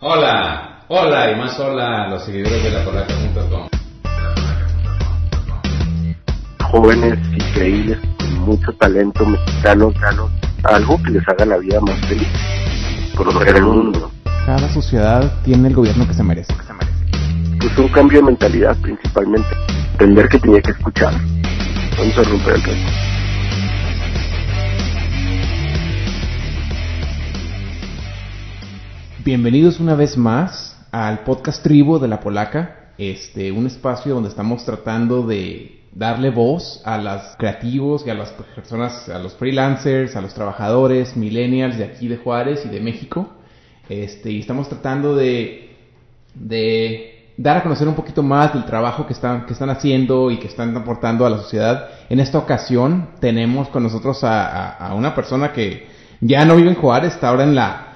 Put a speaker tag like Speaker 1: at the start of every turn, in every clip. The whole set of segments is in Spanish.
Speaker 1: Hola, hola y más hola a los seguidores de la Polaca.com.
Speaker 2: Jóvenes increíbles con mucho talento mexicano, mexicano, algo que les haga la vida más feliz, conocer el mundo.
Speaker 3: Cada sociedad tiene el gobierno que se merece.
Speaker 2: Que se merece. Pues un cambio de mentalidad principalmente, entender que tenía que escuchar. Vamos a romper el reto.
Speaker 3: Bienvenidos una vez más al podcast Tribu de la Polaca, este, un espacio donde estamos tratando de darle voz a los creativos y a las personas, a los freelancers, a los trabajadores, millennials de aquí de Juárez y de México. Este, y estamos tratando de, dar a conocer un poquito más del trabajo que están, que están haciendo y que están aportando a la sociedad. En esta ocasión tenemos con nosotros a una persona que ya no vive en Juárez, está ahora en la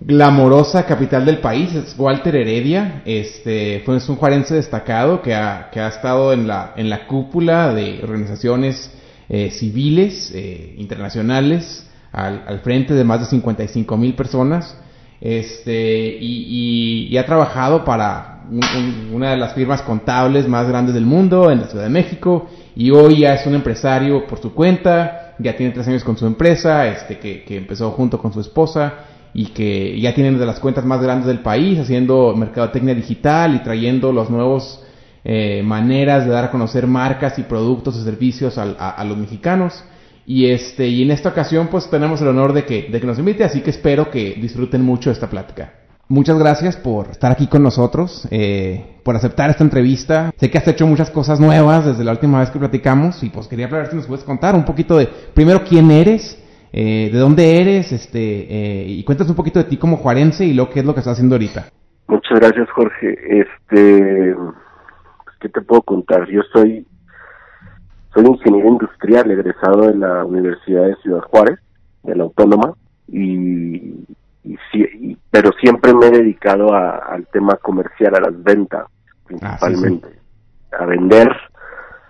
Speaker 3: glamorosa capital del país, es Walter Heredia, este, fue un juarense destacado que ha, que ha estado en la, en la cúpula de organizaciones eh, civiles eh, internacionales al, al, frente de más de 55 mil personas, este, y, ha trabajado para un, un, una de las firmas contables más grandes del mundo en la Ciudad de México, y hoy ya es un empresario por su cuenta, ya tiene tres años con su empresa, este, que, que empezó junto con su esposa, y que ya tienen de las cuentas más grandes del país, haciendo mercadotecnia digital y trayendo las nuevas eh, maneras de dar a conocer marcas y productos y servicios a, los mexicanos. Y este, y en esta ocasión pues tenemos el honor de que, de que nos invite, así que espero que disfruten mucho esta plática. Muchas gracias por estar aquí con nosotros, eh, por aceptar esta entrevista. Sé que has hecho muchas cosas nuevas desde la última vez que platicamos y pues quería ver si nos puedes contar un poquito de, primero, quién eres, eh, de dónde eres, este, eh, y cuéntanos un poquito de ti como juarense y lo que es lo que estás haciendo ahorita.
Speaker 2: Muchas gracias, Jorge. Este, ¿qué te puedo contar? Yo soy, soy ingeniero industrial egresado de la Universidad de Ciudad Juárez, de la Autónoma, y, y, y pero siempre me he dedicado a, al tema comercial, a las ventas, principalmente, ah, sí, sí. a vender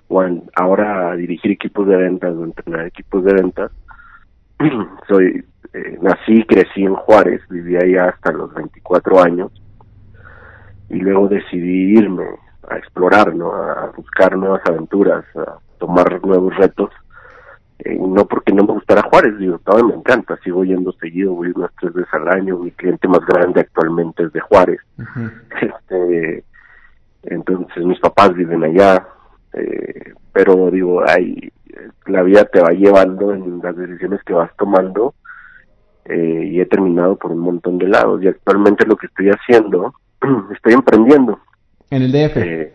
Speaker 2: o ahora a dirigir equipos de ventas o entrenar equipos de ventas soy eh, nací y crecí en Juárez, viví ahí hasta los 24 años y luego decidí irme a explorar, ¿no? a buscar nuevas aventuras, a tomar nuevos retos. Eh, no porque no me gustara Juárez, digo, todavía me encanta, sigo yendo seguido, voy unas tres veces al año, mi cliente más grande actualmente es de Juárez. Uh -huh. este, entonces mis papás viven allá, eh, pero digo, hay, la vida te va llevando en las decisiones que vas tomando eh, y he terminado por un montón de lados y actualmente lo que estoy haciendo, estoy emprendiendo.
Speaker 3: ¿En el DF?
Speaker 2: Eh,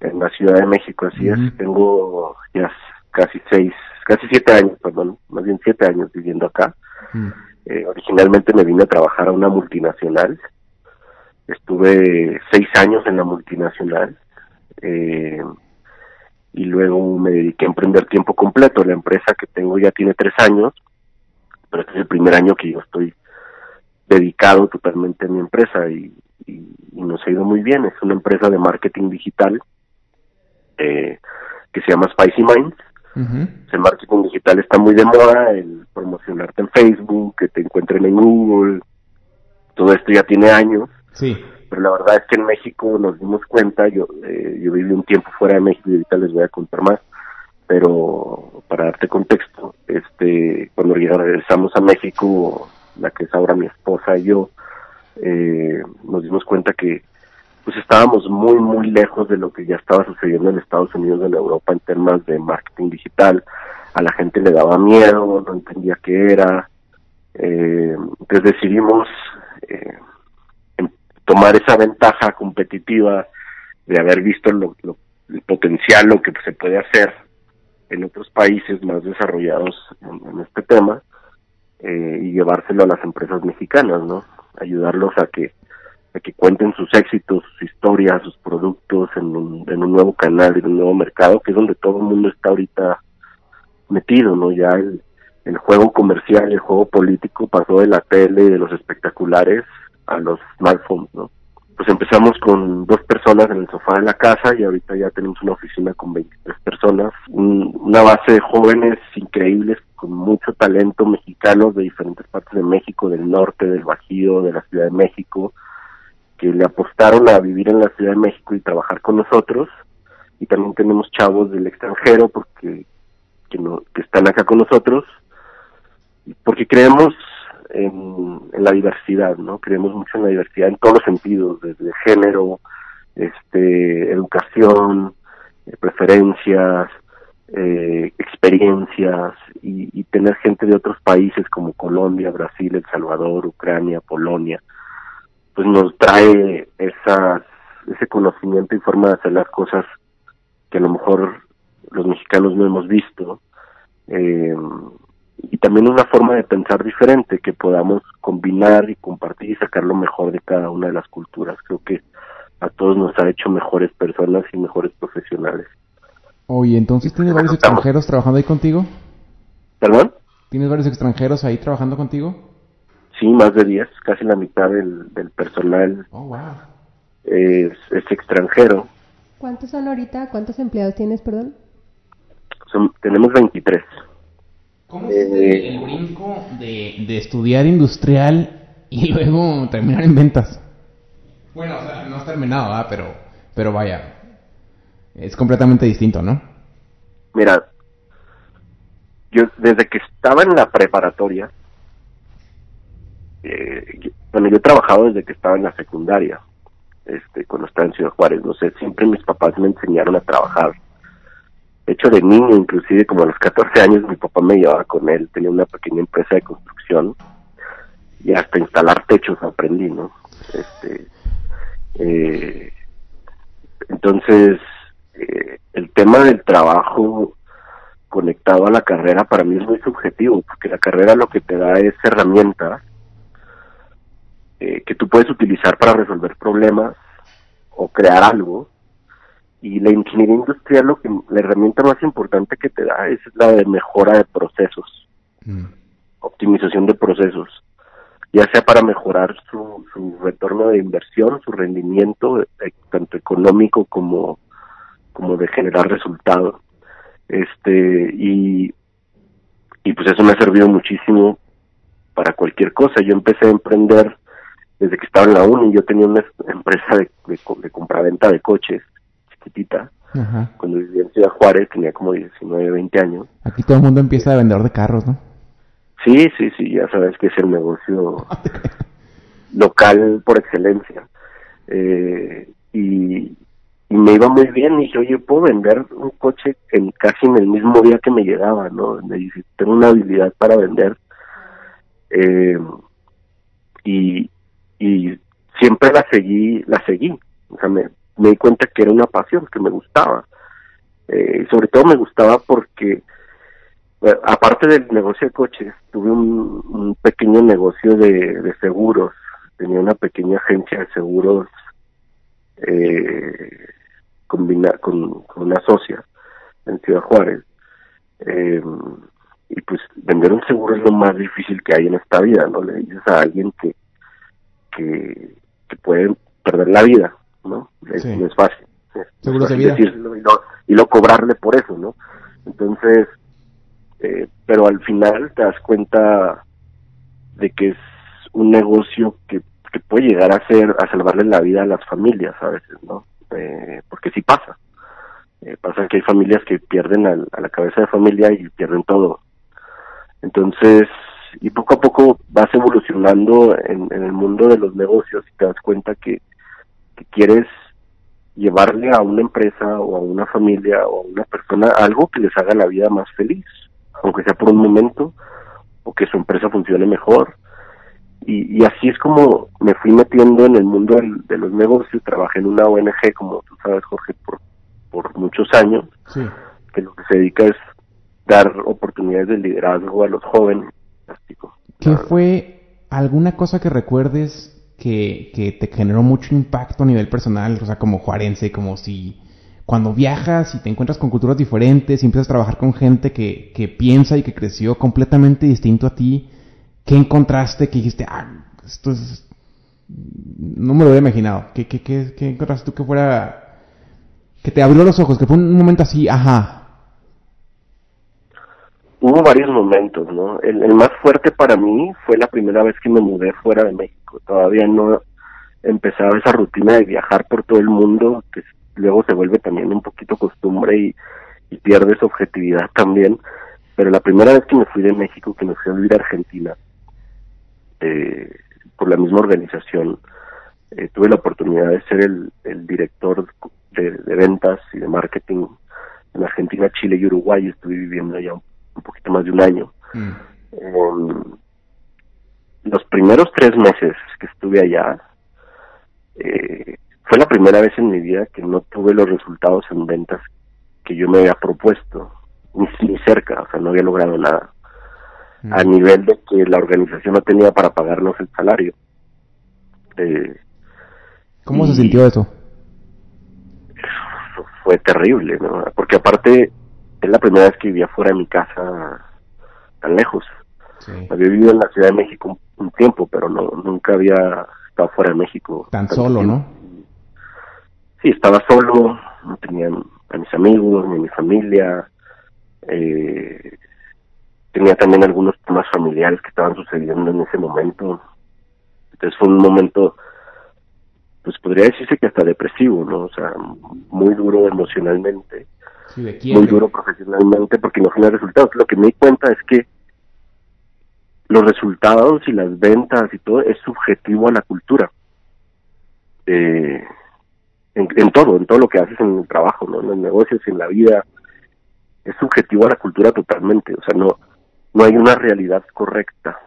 Speaker 2: en la Ciudad de México, así uh -huh. es. Tengo ya casi seis, casi siete años, perdón, más bien siete años viviendo acá. Uh -huh. eh, originalmente me vine a trabajar a una multinacional. Estuve seis años en la multinacional. Eh, y luego me dediqué a emprender tiempo completo. La empresa que tengo ya tiene tres años, pero este es el primer año que yo estoy dedicado totalmente a mi empresa y, y, y nos ha ido muy bien. Es una empresa de marketing digital eh, que se llama Spicy Minds. Uh -huh. El marketing digital está muy de moda, el promocionarte en Facebook, que te encuentren en Google, todo esto ya tiene años.
Speaker 3: Sí
Speaker 2: pero la verdad es que en México nos dimos cuenta, yo, eh, yo viví un tiempo fuera de México y ahorita les voy a contar más, pero para darte contexto, este, cuando regresamos a México, la que es ahora mi esposa y yo, eh, nos dimos cuenta que pues estábamos muy muy lejos de lo que ya estaba sucediendo en Estados Unidos, en Europa en temas de marketing digital, a la gente le daba miedo, no entendía qué era, eh, entonces decidimos eh, tomar esa ventaja competitiva de haber visto lo, el potencial, lo que se puede hacer en otros países más desarrollados en, este tema eh, y llevárselo a las empresas mexicanas, ¿no? Ayudarlos a que a que cuenten sus éxitos, sus historias, sus productos en un, en un nuevo canal, en un nuevo mercado, que es donde todo el mundo está ahorita metido, ¿no? Ya el, el juego comercial, el juego político pasó de la tele y de los espectaculares a los smartphones, ¿no? Pues empezamos con dos personas en el sofá de la casa y ahorita ya tenemos una oficina con 23 personas, una base de jóvenes increíbles con mucho talento mexicanos de diferentes partes de México, del norte, del Bajío, de la Ciudad de México, que le apostaron a vivir en la Ciudad de México y trabajar con nosotros. Y también tenemos chavos del extranjero porque que, no, que están acá con nosotros, porque creemos en, la diversidad, ¿no? Creemos mucho en la diversidad en todos los sentidos, desde género, este, educación, eh, preferencias, eh, experiencias y, y, tener gente de otros países como Colombia, Brasil, El Salvador, Ucrania, Polonia, pues nos trae esas, ese conocimiento y forma de hacer las cosas que a lo mejor los mexicanos no hemos visto. Eh, y también una forma de pensar diferente que podamos combinar y compartir y sacar lo mejor de cada una de las culturas. Creo que a todos nos ha hecho mejores personas y mejores profesionales.
Speaker 3: Oye, entonces tienes varios extranjeros trabajando ahí contigo.
Speaker 2: ¿Perdón?
Speaker 3: ¿Tienes varios extranjeros ahí trabajando contigo?
Speaker 2: Sí, más de 10, casi la mitad del, del personal
Speaker 3: oh, wow.
Speaker 2: es, es extranjero.
Speaker 4: ¿Cuántos son ahorita? ¿Cuántos empleados tienes, perdón?
Speaker 2: Son, tenemos 23.
Speaker 3: ¿Cómo es eh, el brinco de, de estudiar industrial y luego terminar en ventas? Bueno, o sea, no has terminado, ¿verdad? Pero, pero vaya, es completamente distinto, ¿no?
Speaker 2: Mira, yo desde que estaba en la preparatoria, eh, bueno, yo he trabajado desde que estaba en la secundaria, este, cuando estaba en Ciudad Juárez, no sé, siempre mis papás me enseñaron a trabajar. De hecho, de niño, inclusive como a los 14 años, mi papá me llevaba con él, tenía una pequeña empresa de construcción y hasta instalar techos aprendí, ¿no? Este, eh, entonces, eh, el tema del trabajo conectado a la carrera para mí es muy subjetivo, porque la carrera lo que te da es herramientas eh, que tú puedes utilizar para resolver problemas o crear algo. Y la ingeniería industrial, lo que la herramienta más importante que te da es la de mejora de procesos, mm. optimización de procesos, ya sea para mejorar su, su retorno de inversión, su rendimiento, eh, tanto económico como como de generar resultados. Este, y, y pues eso me ha servido muchísimo para cualquier cosa. Yo empecé a emprender desde que estaba en la uni. Yo tenía una empresa de, de, compraventa de coches, chiquitita. Cuando vivía en Ciudad Juárez, tenía como 19, 20 años.
Speaker 3: Aquí todo el mundo empieza a vender de carros, ¿no?
Speaker 2: Sí, sí, sí, ya sabes que es el negocio local por excelencia. Eh, y, y me iba muy bien y dije, oye, puedo vender un coche en casi en el mismo día que me llegaba, ¿no? Me dije, tengo una habilidad para vender. Eh, y, y siempre la seguí, la seguí. O sea, me, me di cuenta que era una pasión, que me gustaba. Eh, sobre todo me gustaba porque, aparte del negocio de coches, tuve un, pequeño negocio de, seguros. Tenía una pequeña agencia de seguros eh, combinar con, una socia en Ciudad Juárez. Eh, y pues vender un seguro es lo más difícil que hay en esta vida, ¿no? Le dices a alguien que, que, puede perder la vida, ¿no? Es, No es fácil.
Speaker 3: Seguro de vida.
Speaker 2: y, lo, cobrarle por eso, ¿no? Entonces, eh, pero al final te das cuenta de que es un negocio que, que puede llegar a ser, a salvarle la vida a las familias a veces, ¿no? eh, porque sí pasa. Eh, pasa que hay familias que pierden a la cabeza de familia y pierden todo. Entonces, y poco a poco vas evolucionando en, el mundo de los negocios y te das cuenta que, que, quieres llevarle a una empresa o a una familia o a una persona algo que les haga la vida más feliz, aunque sea por un momento, o que su empresa funcione mejor, y, así es como me fui metiendo en el mundo de los negocios. Trabajé en una ONG, como tú sabes, Jorge, por, por muchos años, que lo que se dedica es dar oportunidades de liderazgo a los jóvenes.
Speaker 3: ¿Qué fue alguna cosa que recuerdes que, que te generó mucho impacto a nivel personal, o sea, como juarense, como si cuando viajas y te encuentras con culturas diferentes y empiezas a trabajar con gente que, que piensa y que creció completamente distinto a ti, ¿qué encontraste que dijiste, ah, esto es... No me lo había imaginado. ¿Qué, qué, qué, qué encontraste tú que fuera... que te abrió los ojos, que fue un momento así, ajá,
Speaker 2: hubo varios momentos, ¿no? El, más fuerte para mí fue la primera vez que me mudé fuera de México. Todavía no empezaba esa rutina de viajar por todo el mundo, que luego se vuelve también un poquito costumbre y, y pierdes objetividad también. Pero la primera vez que me fui de México, que me fui a vivir a Argentina, eh, por la misma organización, eh, tuve la oportunidad de ser el, director de, ventas y de marketing en Argentina, Chile y Uruguay. Estuve viviendo allá un, un poquito más de un año. Mm. Eh, los primeros tres meses que estuve allá, eh, fue la primera vez en mi vida que no tuve los resultados en ventas que yo me había propuesto, ni, ni cerca, o sea, no había logrado nada. Mm. A nivel de que la organización no tenía para pagarnos el salario. Eh,
Speaker 3: ¿Cómo se sintió eso?
Speaker 2: Fue terrible, ¿no? Porque aparte es la primera vez que vivía fuera de mi casa tan lejos. Sí. Había vivido en la Ciudad de México un, un, tiempo, pero no nunca había estado fuera de México.
Speaker 3: Tan solo,
Speaker 2: tiempo.
Speaker 3: ¿no?
Speaker 2: Sí, estaba solo, no tenía a mis amigos, ni a mi familia. Eh, tenía también algunos temas familiares que estaban sucediendo en ese momento. Entonces fue un momento, pues podría decirse que hasta depresivo, ¿no? O sea, muy duro emocionalmente
Speaker 3: Sí,
Speaker 2: muy duro profesionalmente porque no tiene resultados. Lo que me di cuenta es que los resultados y las ventas y todo es subjetivo a la cultura. Eh, en, en, todo, en todo lo que haces en el trabajo, ¿no? en los negocios, en la vida, es subjetivo a la cultura totalmente. O sea, no, no hay una realidad correcta.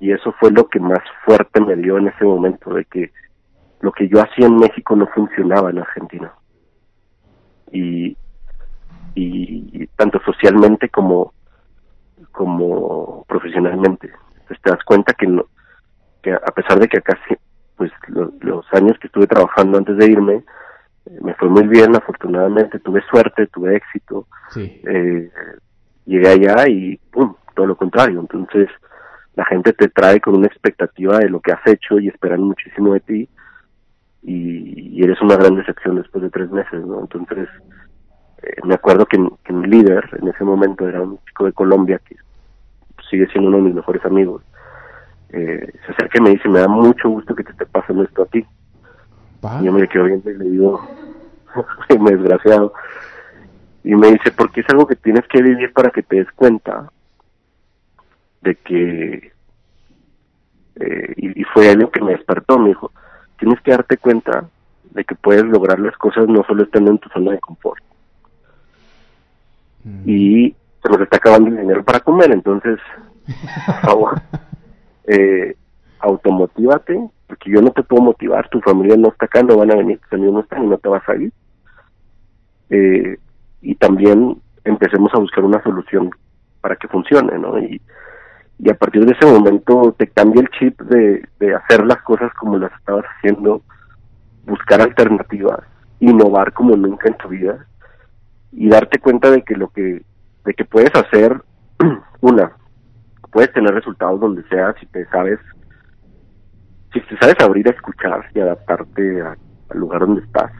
Speaker 2: Y eso fue lo que más fuerte me dio en ese momento, de que lo que yo hacía en México no funcionaba en Argentina. Y, y, y tanto socialmente como como profesionalmente. Entonces te das cuenta que no que a pesar de que acá pues lo, los años que estuve trabajando antes de irme eh, me fue muy bien afortunadamente. Tuve suerte tuve éxito.
Speaker 3: Sí.
Speaker 2: eh, llegué allá y pum todo lo contrario. Entonces la gente te trae con una expectativa de lo que has hecho y esperan muchísimo de ti y, y eres una gran decepción después de tres meses no entonces me acuerdo que, que, mi líder en ese momento era un chico de Colombia que sigue siendo uno de mis mejores amigos. Eh, se acerca y me dice, me da mucho gusto que te esté pasando esto a ti. Y yo me quedo viendo y le digo, me desgraciado. Y me dice, porque es algo que tienes que vivir para que te des cuenta de que... Eh, y, y fue algo que me despertó, me dijo, tienes que darte cuenta de que puedes lograr las cosas no solo estando en tu zona de confort y se nos está acabando el dinero para comer, entonces, por favor, eh, automotívate, porque yo no te puedo motivar, tu familia no está acá, no van a venir, tus amigos no están y no te vas a ir. Eh, y también empecemos a buscar una solución para que funcione, ¿no? Y, y a partir de ese momento te cambia el chip de, de hacer las cosas como las estabas haciendo, buscar alternativas, innovar como nunca en tu vida y darte cuenta de que lo que de que puedes hacer una puedes tener resultados donde sea si te sabes si te sabes abrir a escuchar y adaptarte a, al lugar donde estás.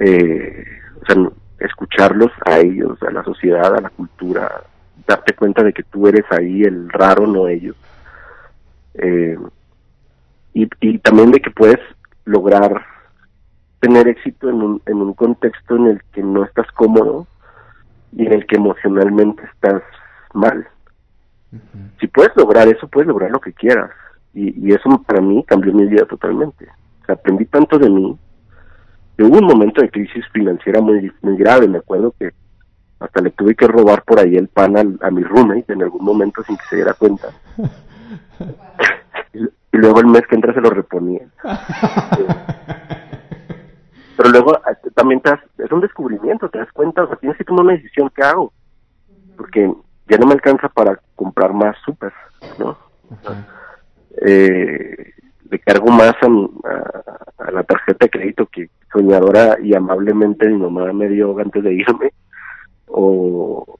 Speaker 2: Eh, o sea escucharlos a ellos a la sociedad a la cultura darte cuenta de que tú eres ahí el raro no ellos. Eh, y, y también de que puedes lograr tener éxito en un, en un contexto en el que no estás cómodo y en el que emocionalmente estás mal. Uh -huh. Si puedes lograr eso, puedes lograr lo que quieras. Y, y, eso para mí cambió mi vida totalmente. O sea, aprendí tanto de mí. Que hubo un momento de crisis financiera muy, muy grave. Me acuerdo que hasta le tuve que robar por ahí el pan al, a mi roommate en algún momento sin que se diera cuenta. y, y luego el mes que entra se lo reponía. pero luego eh, también te das, es un descubrimiento, te das cuenta, o sea, tienes que tomar una decisión, ¿qué hago? Porque ya no me alcanza para comprar más súper, ¿no? Okay. Eh, le cargo más a, a, la tarjeta de crédito que soñadora y amablemente mi mamá me dio antes de irme o,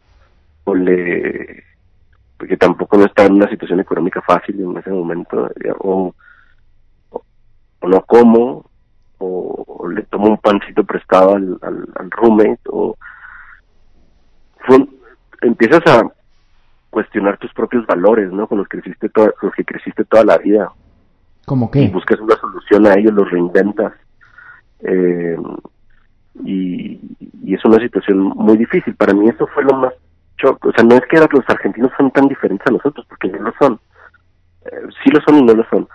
Speaker 2: o le porque tampoco no estaba en una situación económica fácil en ese momento o, o, no como o, le tomo un pancito prestado al, al, roommate o empiezas a cuestionar tus propios valores, ¿no? Con los que creciste toda, los que creciste toda la vida.
Speaker 3: ¿Cómo qué?
Speaker 2: Y buscas una solución a ellos, los reinventas. Eh, y, y, es una situación muy difícil. Para mí eso fue lo más choque. O sea, no es que los argentinos son tan diferentes a nosotros, porque no lo son. Eh, sí lo son y no lo son.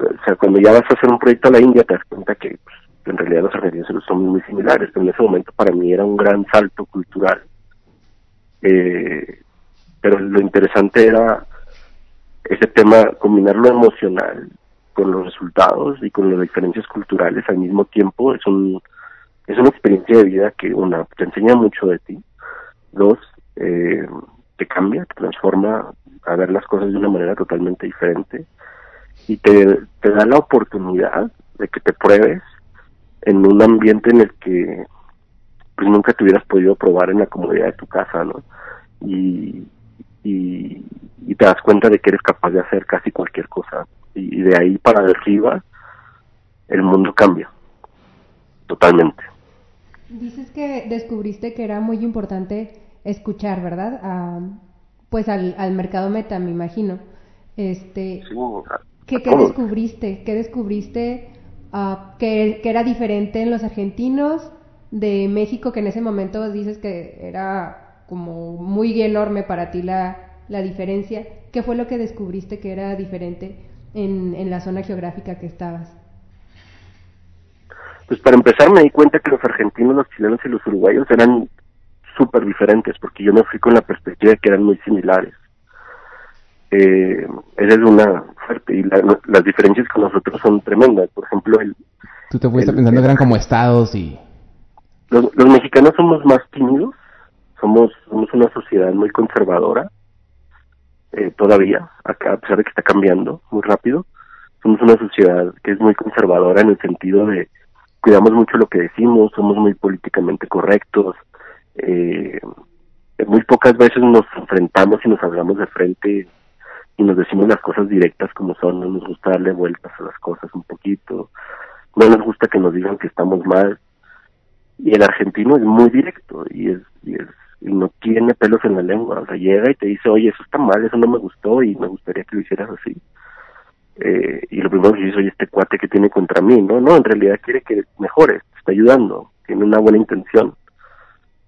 Speaker 2: O sea, cuando ya vas a hacer un proyecto a la India, te das cuenta que pues, en realidad los argentinos son muy similares. Pero en ese momento para mí era un gran salto cultural. Eh, pero lo interesante era ese tema, combinar lo emocional con los resultados y con las diferencias culturales al mismo tiempo es un es una experiencia de vida que una te enseña mucho de ti dos eh, te cambia te transforma a ver las cosas de una manera totalmente diferente y te, te da la oportunidad de que te pruebes en un ambiente en el que pues nunca te hubieras podido probar en la comodidad de tu casa no y, y, te das cuenta de que eres capaz de hacer casi cualquier cosa. Y, de ahí para arriba, el mundo cambia. Totalmente.
Speaker 4: Dices que descubriste que era muy importante escuchar, ¿verdad? pues al, al mercado meta, me imagino. Este, ¿qué, descubriste? ¿Qué descubriste uh, que, que, era diferente en los argentinos de México, que en ese momento dices que era como muy enorme para ti la, la diferencia. ¿Qué fue lo que descubriste que era diferente en, en la zona geográfica que estabas?
Speaker 2: Pues para empezar me di cuenta que los argentinos, los chilenos y los uruguayos eran súper diferentes, porque yo me fui con la perspectiva de que eran muy similares. Eh, esa es una fuerte, y las diferencias con nosotros son tremendas. Por ejemplo, el...
Speaker 3: Tú te fuiste pensando que eran como estados y...
Speaker 2: Los, los mexicanos somos más tímidos, somos, somos una sociedad muy conservadora, eh, todavía, acá, a pesar de que está cambiando muy rápido, somos una sociedad que es muy conservadora en el sentido de cuidamos mucho lo que decimos, somos muy políticamente correctos, eh, muy pocas veces nos enfrentamos y nos hablamos de frente y nos decimos las cosas directas como son, no nos gusta darle vueltas a las cosas un poquito, no nos gusta que nos digan que estamos mal, y el argentino es muy directo y es, y es y no tiene pelos en la lengua, o sea, llega y te dice, oye, eso está mal, eso no me gustó y me gustaría que lo hicieras así. Eh, y lo primero que dice, oye, este cuate que tiene contra mí, no, no, en realidad quiere que mejores, te está ayudando, tiene una buena intención.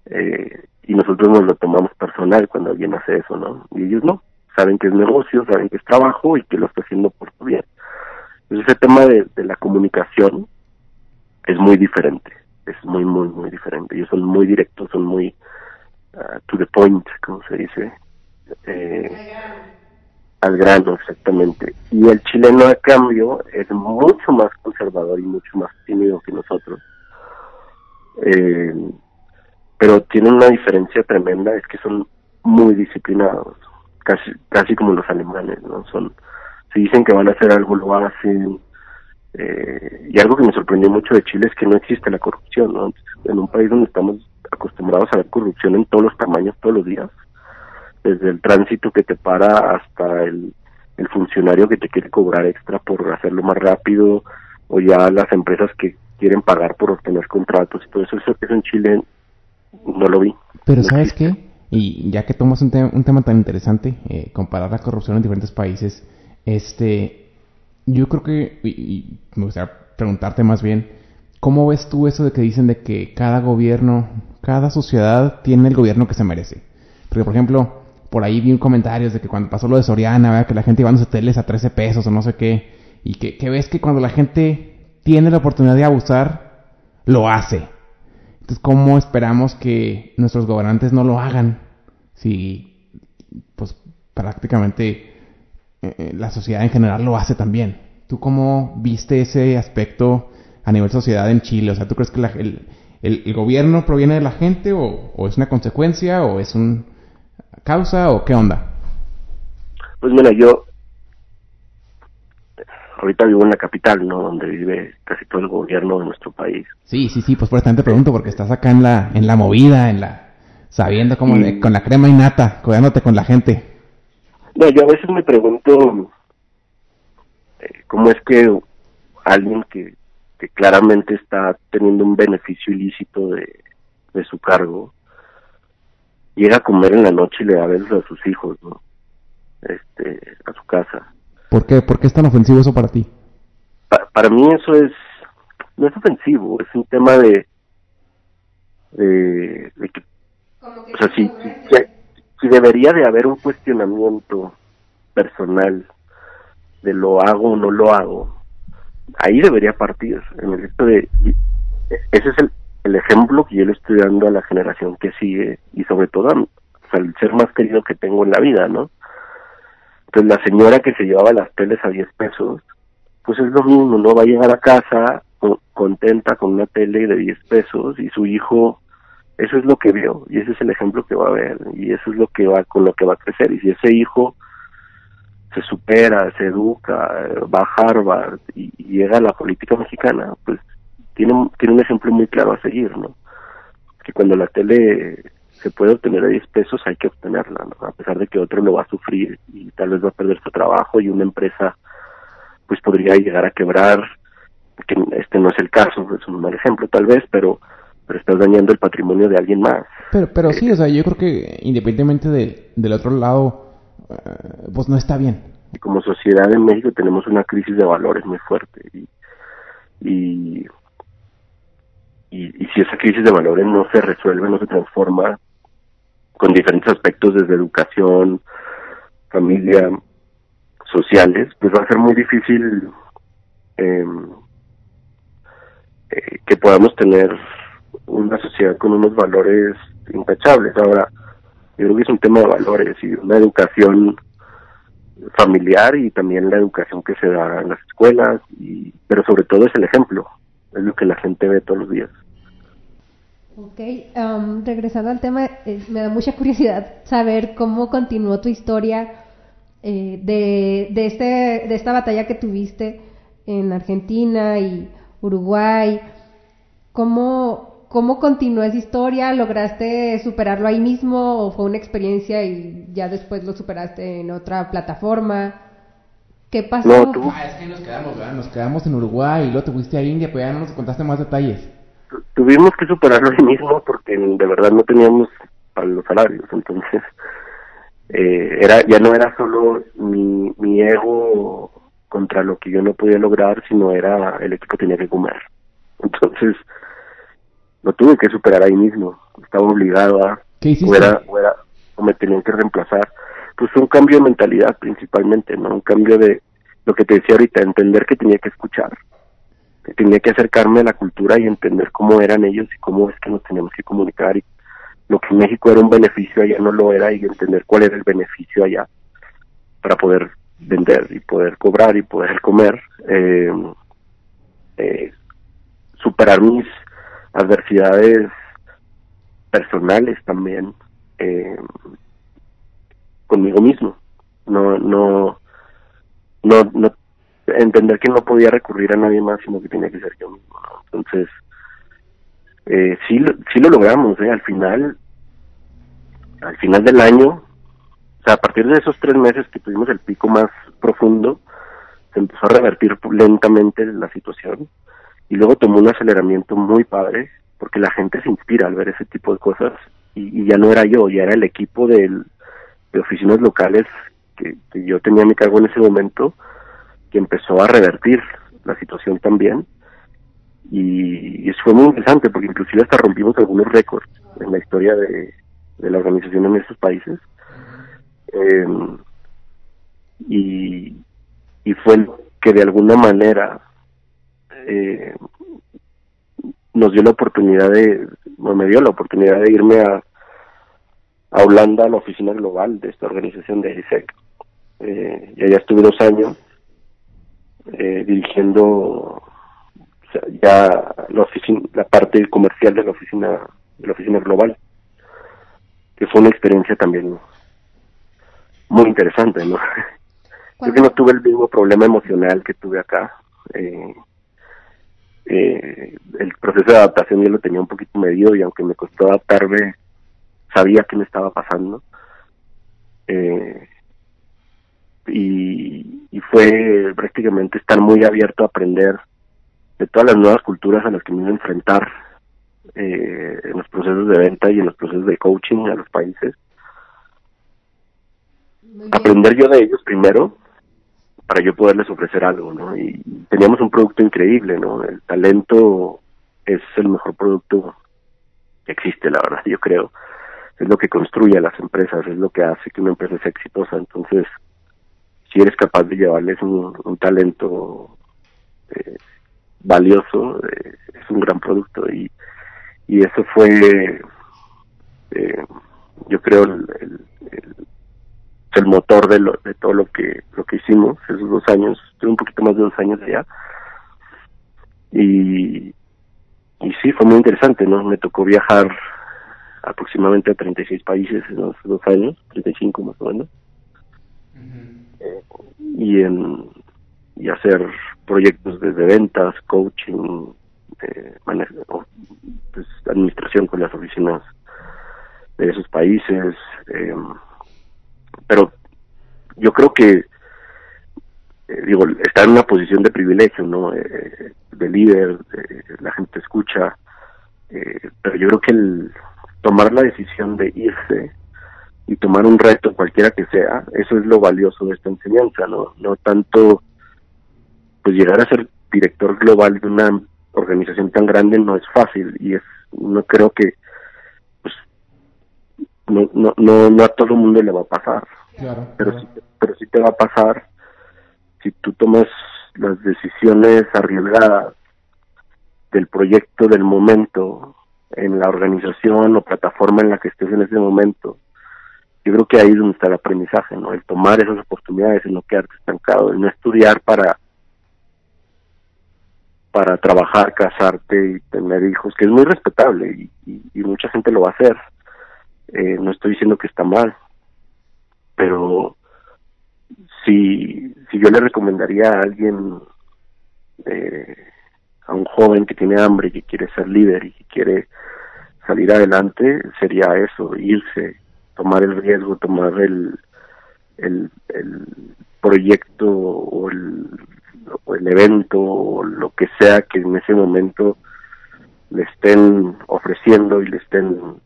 Speaker 2: Eh, y nosotros nos lo tomamos personal cuando alguien hace eso, ¿no? Y ellos no, saben que es negocio, saben que es trabajo y que lo está haciendo por tu bien. Entonces ese tema de, la comunicación es muy diferente, es muy, muy, muy diferente. Ellos son muy directos, son muy Uh, to the point, como se dice, eh, al grano exactamente. Y el chileno a cambio es mucho más conservador y mucho más tímido que nosotros. Eh, pero tiene una diferencia tremenda, es que son muy disciplinados, casi casi como los alemanes, ¿no? Son si dicen que van a hacer algo lo hacen. Eh, y algo que me sorprendió mucho de Chile es que no existe la corrupción, ¿no? En un país donde estamos acostumbrados a ver corrupción en todos los tamaños, todos los días, desde el tránsito que te para hasta el, el funcionario que te quiere cobrar extra por hacerlo más rápido, o ya las empresas que quieren pagar por obtener contratos y todo eso, eso, eso en Chile no lo vi.
Speaker 3: Pero ¿sabes qué? Y ya que tomas un, un tema tan interesante, eh, comparar la corrupción en diferentes países, este, yo creo que, y me gustaría preguntarte más bien, ¿cómo ves tú eso de que dicen de que cada gobierno cada sociedad tiene el gobierno que se merece. Porque, por ejemplo, por ahí vi comentarios de que cuando pasó lo de Soriana, que la gente iba a los hoteles a 13 pesos o no sé qué, y que, ves que cuando la gente tiene la oportunidad de abusar, lo hace. Entonces, ¿cómo esperamos que nuestros gobernantes no lo hagan? Si, pues, prácticamente eh, eh, la sociedad en general lo hace también. ¿Tú cómo viste ese aspecto a nivel sociedad en Chile? O sea, ¿tú crees que la, el, el, gobierno proviene de la gente o, es una consecuencia o es una causa o qué onda?
Speaker 2: Pues mira, yo ahorita vivo en la capital, ¿no? Donde vive casi todo el gobierno de nuestro país.
Speaker 3: Sí, sí, sí, pues por eso te pregunto, porque estás acá en la, en la movida, en la, sabiendo como con la crema y nata, cuidándote con la gente.
Speaker 2: No, yo a veces me pregunto eh, cómo es que alguien que, que claramente está teniendo un beneficio ilícito de, de su cargo, llega a comer en la noche y le da besos a sus hijos, ¿no? Este, a su casa.
Speaker 3: ¿Por qué? ¿Por qué es tan ofensivo eso para ti?
Speaker 2: para mí eso es, no es ofensivo, es un tema de, de, que, o sea, si, si, debería de haber un cuestionamiento personal de lo hago o no lo hago, ahí debería partir, en el hecho de, ese es el, el ejemplo que yo le estoy dando a la generación que sigue y sobre todo al ser más querido que tengo en la vida, ¿no? Entonces la señora que se llevaba las teles a 10 pesos, pues es lo mismo, ¿no? Va a llegar a casa contenta con una tele de 10 pesos y su hijo, eso es lo que vio y ese es el ejemplo que va a ver y eso es lo que va con lo que va a crecer y si ese hijo se supera, se educa, va a Harvard y, y llega a la política mexicana, pues tiene, tiene un ejemplo muy claro a seguir, ¿no? Que cuando la tele se puede obtener a 10 pesos, hay que obtenerla, ¿no? A pesar de que otro lo va a sufrir y tal vez va a perder su trabajo y una empresa pues podría llegar a quebrar, que este no es el caso, es un mal ejemplo tal vez, pero pero estás dañando el patrimonio de alguien más.
Speaker 3: Pero pero sí, o sea, yo creo que independientemente de, del otro lado, eh, pues no está bien.
Speaker 2: Y como sociedad en México tenemos una crisis de valores muy fuerte y, y y, si esa crisis de valores no se resuelve, no se transforma con diferentes aspectos desde educación, familia, sociales, pues va a ser muy difícil em, eh, que podamos tener una sociedad con unos valores intachables. Ahora, yo creo que es un tema de valores y una educación familiar y también la educación que se da en las escuelas, y, pero sobre todo es el ejemplo es lo que la gente ve todos los días.
Speaker 4: Ok, um, regresando al tema, eh, me da mucha curiosidad saber cómo continuó tu historia eh, de, de, este, de esta batalla que tuviste en Argentina y Uruguay. ¿Cómo, ¿Cómo continuó esa historia? ¿Lograste superarlo ahí mismo o fue una experiencia y ya después lo superaste en otra plataforma? ¿Qué pasó?
Speaker 3: No, Ah, es que nos quedamos, Nos quedamos en Uruguay y luego te fuiste a India, pero ya no nos contaste más detalles.
Speaker 2: Tuvimos que superarlo ahí mismo porque de verdad no teníamos para los salarios, entonces eh, era ya no era solo mi, mi ego contra lo que yo no podía lograr, sino era el equipo tenía que comer. Entonces lo tuve que superar ahí mismo. Estaba obligado a
Speaker 3: ¿Qué hiciste?
Speaker 2: O, era, o me tenían que reemplazar pues un cambio de mentalidad principalmente, ¿no? Un cambio de lo que te decía ahorita, entender que tenía que escuchar, tenía que acercarme a la cultura y entender cómo eran ellos y cómo es que nos teníamos que comunicar y lo que en México era un beneficio allá no lo era y entender cuál era el beneficio allá para poder vender y poder cobrar y poder comer, eh, eh, superar mis adversidades personales también, eh, conmigo mismo. No, no, no, no, entender que no podía recurrir a nadie más, sino que tenía que ser yo mismo. Entonces, eh, sí, sí lo logramos, ¿eh? Al final, al final del año, o sea, a partir de esos tres meses que tuvimos el pico más profundo, se empezó a revertir lentamente la situación y luego tomó un aceleramiento muy padre porque la gente se inspira al ver ese tipo de cosas y, ya no era yo, ya era el equipo del, de oficinas locales que, yo tenía a mi cargo en ese momento, que empezó a revertir la situación también. Y, eso fue muy interesante porque inclusive hasta rompimos algunos récords en la historia de, la organización en esos países. Em, y, y fue que de alguna manera eh, nos dio la oportunidad de, me dio la oportunidad de irme a, a Holanda, a la oficina global de esta organización de ISEC. Eh, y allá estuve dos años eh, dirigiendo ya la, oficina, la parte comercial de la oficina de la oficina global, que fue una experiencia también muy interesante, ¿no? Yo que no tuve el mismo problema emocional que tuve acá. Eh, eh, el proceso de adaptación yo lo tenía un poquito medio y aunque me costó adaptarme, sabía qué me estaba pasando. Eh, y, y fue prácticamente estar muy abierto a aprender de todas las nuevas culturas a las que me iba a enfrentar eh, en los procesos de venta y en los procesos de coaching a los países. Aprender yo de ellos primero para yo poderles ofrecer algo, ¿no? Y teníamos un producto increíble, ¿no? El talento es el mejor producto que existe, la verdad, yo creo. Es lo que construye a las empresas, es lo que hace que una empresa sea exitosa. Entonces, si eres capaz de llevarles un, talento eh, valioso, eh, es un gran producto. Y, y eso fue, eh, yo creo, el el motor de, lo, de todo lo que lo que hicimos esos dos años, estuve un poquito más de dos años allá. Y, y sí, fue muy interesante, ¿no? Me tocó viajar aproximadamente a 36 países en los dos años, 35 más o menos. Eh, y, en, y hacer proyectos desde ventas, coaching, eh, pues, administración con las oficinas de esos países. Eh, pero yo creo que eh, digo está en una posición de privilegio no eh, de líder la gente escucha eh, pero yo creo que el tomar la decisión de irse y tomar un reto cualquiera que sea eso es lo valioso de esta enseñanza no no tanto pues llegar a ser director global de una organización tan grande no es fácil y es no creo que no, no, no, no a todo el mundo le va a pasar. pero, Sí, pero sí te va a pasar si tú tomas las decisiones arriesgadas del proyecto del momento en la organización o plataforma en la que estés en ese momento. Yo creo que ahí es donde está el aprendizaje, ¿no? El tomar esas oportunidades, el no quedarte estancado, el no estudiar para para trabajar, casarte y tener hijos, que es muy respetable y, y mucha gente lo va a hacer eh, no estoy diciendo que está mal, pero si, si yo le recomendaría a alguien, eh, a un joven que tiene hambre, que quiere ser líder y que quiere salir adelante, sería eso, irse, tomar el riesgo, tomar el, el, el proyecto o el, o el evento o lo que sea que en ese momento le estén ofreciendo y le estén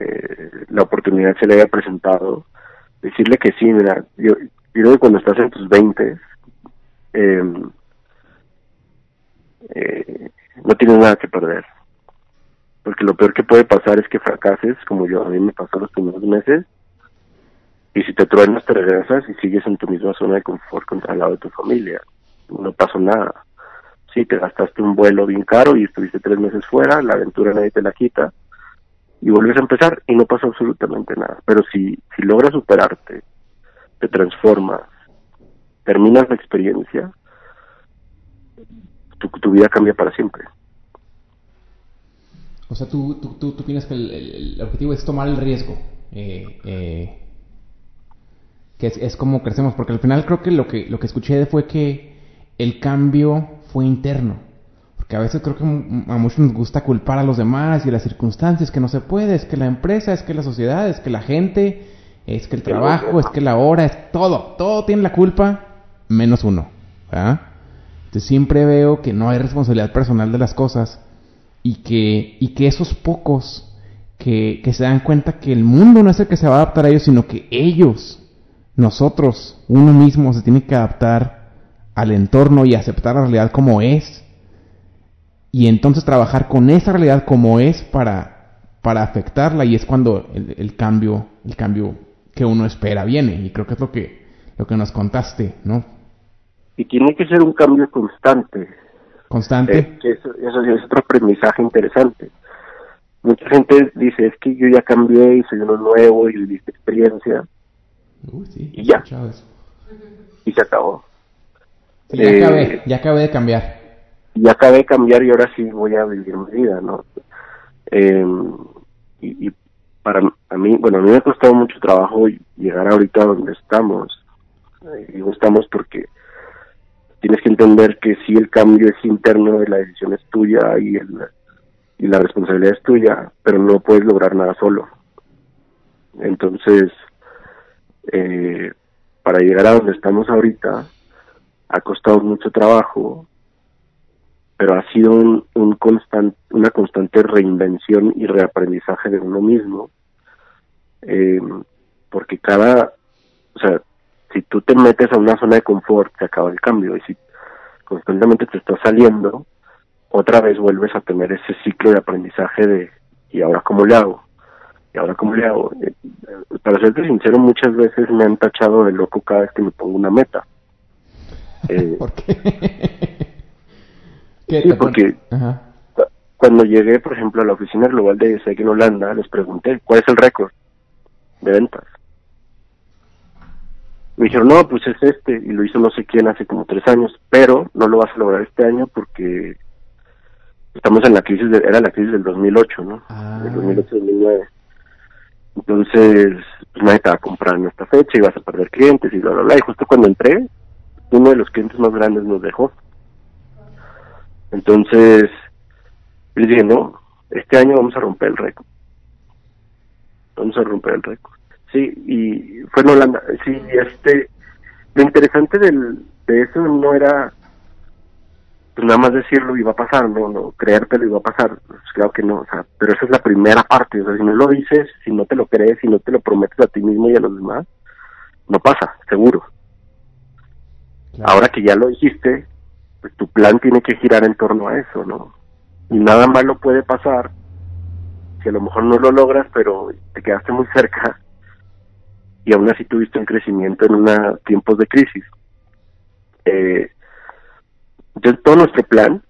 Speaker 2: eh, la oportunidad se le haya presentado, decirle que sí, mira, yo, creo que cuando estás en tus 20, em, eh, no tienes nada que perder. Porque lo peor que puede pasar es que fracases, como yo, a mí me pasó los primeros meses, y si te truenas te regresas y sigues en tu misma zona de confort contra el lado de tu familia. No pasó nada. Sí, te gastaste un vuelo bien caro y estuviste tres meses fuera, la aventura nadie te la quita, y vuelves a empezar y no pasa absolutamente nada. Pero si, si logras superarte, te transformas, terminas la experiencia, tu, tu vida cambia para siempre.
Speaker 3: O sea, tú, tú, tú, tú piensas que el, objetivo es tomar el riesgo. Eh, eh, que es, como crecemos, porque al final creo que lo que lo que escuché fue que el cambio fue interno que a veces creo que a muchos nos gusta culpar a los demás y las circunstancias, que no se puede, es que la empresa, es que la sociedad, es que la gente, es que el trabajo, es que la hora, es todo, todo tiene la culpa, menos uno. Entonces siempre veo que no hay responsabilidad personal de las cosas y que, y que esos pocos que, que se dan cuenta que el mundo no es el que se va a adaptar a ellos, sino que ellos, nosotros, uno mismo se tiene que adaptar al entorno y aceptar la realidad como es. Y entonces trabajar con esa realidad como es para, para afectarla y es cuando el, cambio el cambio que uno espera viene. Y creo que es lo que lo que nos contaste no
Speaker 2: y tiene que ser un cambio constante
Speaker 3: constante.
Speaker 2: Eh, eso, es otro aprendizaje interesante. Mucha gente dice es que yo ya cambié y soy uno nuevo y viviste experiencia y ya. y se acabó.
Speaker 3: Ya acabé ya acabé de cambiar.
Speaker 2: Y acabé de cambiar y ahora sí voy a vivir mi vida, ¿no? Eh, y, para a mí, bueno, a mí me ha costado mucho trabajo llegar ahorita donde estamos. digo estamos porque tienes que entender que si el cambio es interno, la decisión es tuya y, el, y la responsabilidad es tuya, pero no puedes lograr nada solo. Entonces, eh, para llegar a donde estamos ahorita, ha costado mucho trabajo, pero ha sido un, un una constante reinvención y reaprendizaje de uno mismo, eh, porque cada, o sea, si tú te metes a una zona de confort, se acaba el cambio, y si constantemente te estás saliendo, otra vez vuelves a tener ese ciclo de aprendizaje de, ¿y ahora cómo le hago? ¿Y ahora cómo le hago? Eh, para serte sincero, muchas veces me han tachado de loco cada vez que me pongo una meta.
Speaker 3: Eh, ¿Por qué?
Speaker 2: sí, porque cuando llegué, por ejemplo, a la oficina global de SEC en Holanda, les pregunté, ¿cuál es el récord de ventas? Me dijeron, no, pues es este, y lo hizo no sé quién hace como tres años, pero no lo vas a lograr este año porque estamos en la crisis, de, era la crisis del 2008, ¿no? Ah. Del 2008-2009. Entonces, pues nadie te va a comprar en esta fecha y vas a perder clientes y bla, bla, bla. Y justo cuando entré, uno de los clientes más grandes nos dejó. Entonces, les dije, no, este año vamos a romper el récord. Vamos a romper el récord. Sí, y fue en Holanda. Sí, este, lo interesante del, de eso no era pues nada más decirlo iba a pasar, no, no, creértelo iba a pasar, pues claro que no, o sea, pero esa es la primera parte, o sea, si no lo dices, si no te lo crees, si no te lo prometes a ti mismo y a los demás, no pasa, seguro. Ahora que ya lo dijiste, pues tu plan tiene que girar en torno a eso, ¿no? Y nada malo puede pasar, si a lo mejor no lo logras, pero te quedaste muy cerca y aún así tuviste un crecimiento en una tiempos de crisis. Eh, todo nuestro plan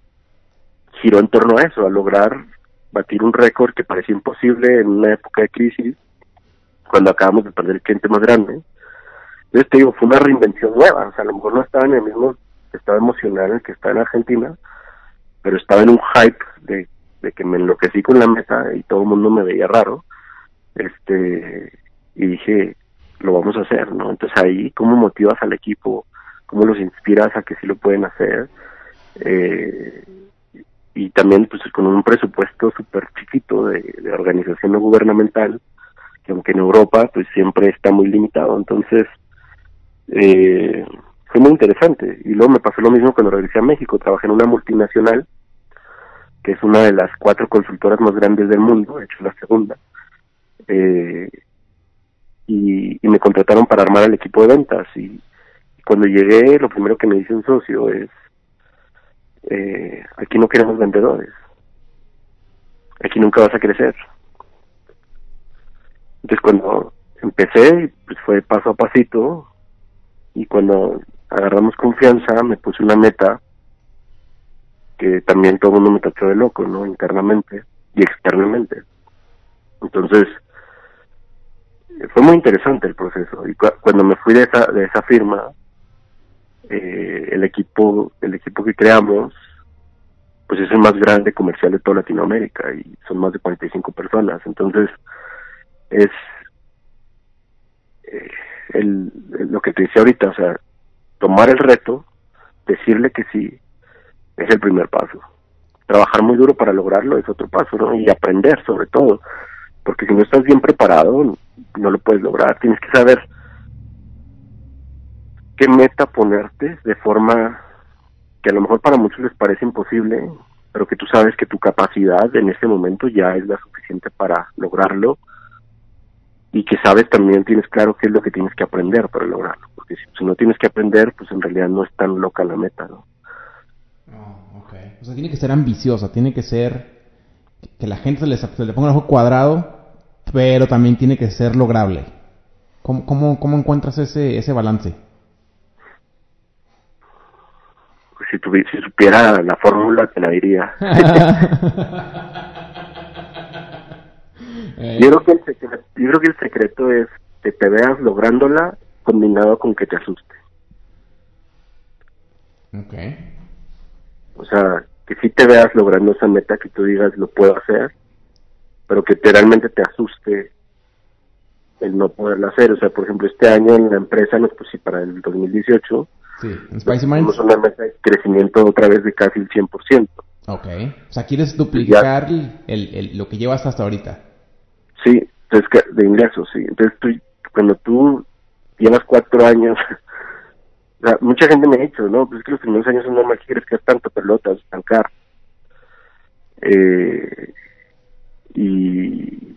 Speaker 2: giró en torno a eso, a lograr batir un récord que parecía imposible en una época de crisis, cuando acabamos de perder el cliente más grande. Entonces te digo, fue una reinvención nueva, o sea, a lo mejor no estaba en el mismo estado emocional en el que estaba en Argentina, pero estaba en un hype de, que me enloquecí con la meta y todo el mundo me veía raro, este, y dije, lo vamos a hacer, ¿no? Entonces ahí, ¿cómo motivas al equipo? ¿Cómo los inspiras a que sí lo pueden hacer? Eh, y también pues con un presupuesto súper chiquito de, organización no gubernamental, que aunque en Europa pues siempre está muy limitado, entonces eh, fue muy interesante. Y luego me pasó lo mismo cuando regresé a México, trabajé en una multinacional, que es una de las cuatro consultoras más grandes del mundo, de hecho la segunda, eh, y, me contrataron para armar el equipo de ventas. Y, cuando llegué, lo primero que me dice un socio es, eh, aquí no queremos vendedores, aquí nunca vas a crecer. Entonces cuando empecé, pues fue paso a pasito, y cuando agarramos confianza, me puse una meta que también todo el mundo me tachó de loco, ¿no? Internamente y externamente. Entonces, fue muy interesante el proceso. Y cuando me fui de esa, de esa firma, eh, el equipo, el equipo que creamos, pues es el más grande comercial de toda Latinoamérica y son más de 45 personas. Entonces, es eh, el, lo que te decía ahorita, o sea, tomar el reto, decirle que sí, es el primer paso. Trabajar muy duro para lograrlo es otro paso, ¿no? Y aprender sobre todo, porque si no estás bien preparado, no lo puedes lograr. Tienes que saber qué meta ponerte de forma que a lo mejor para muchos les parece imposible, pero que tú sabes que tu capacidad en este momento ya es la suficiente para lograrlo y que sabes también, tienes claro qué es lo que tienes que aprender para lograrlo, porque si, no tienes que aprender, pues en realidad no es tan loca la meta, ¿no?
Speaker 3: Oh. O sea, tiene que ser ambiciosa, tiene que ser que la gente se le, se le ponga el ojo cuadrado, pero también tiene que ser lograble. ¿Cómo, cómo, cómo encuentras ese, ese balance?
Speaker 2: Pues si, si supiera la fórmula, te la diría. Yo, creo que el secreto, yo creo que el secreto es que te veas lográndola combinado con que te asuste.
Speaker 3: Ok.
Speaker 2: O sea, que si te veas logrando esa meta que tú digas lo puedo hacer, pero que realmente te asuste el no poderlo hacer. O sea, por ejemplo, este año en la empresa, nos pues, para el 2018,
Speaker 3: sí, en Spicy Minds.
Speaker 2: una meta de crecimiento otra vez de casi el 100%.
Speaker 3: Ok. O sea, ¿quieres duplicar el, lo que llevas hasta ahorita?
Speaker 2: Sí, entonces, de ingresos, sí. Entonces, tú, cuando tú llevas cuatro años, o sea, mucha gente me ha dicho, no, pues es que los primeros años son normal que crezcas tanto, pelotas, estancar. Eh, y,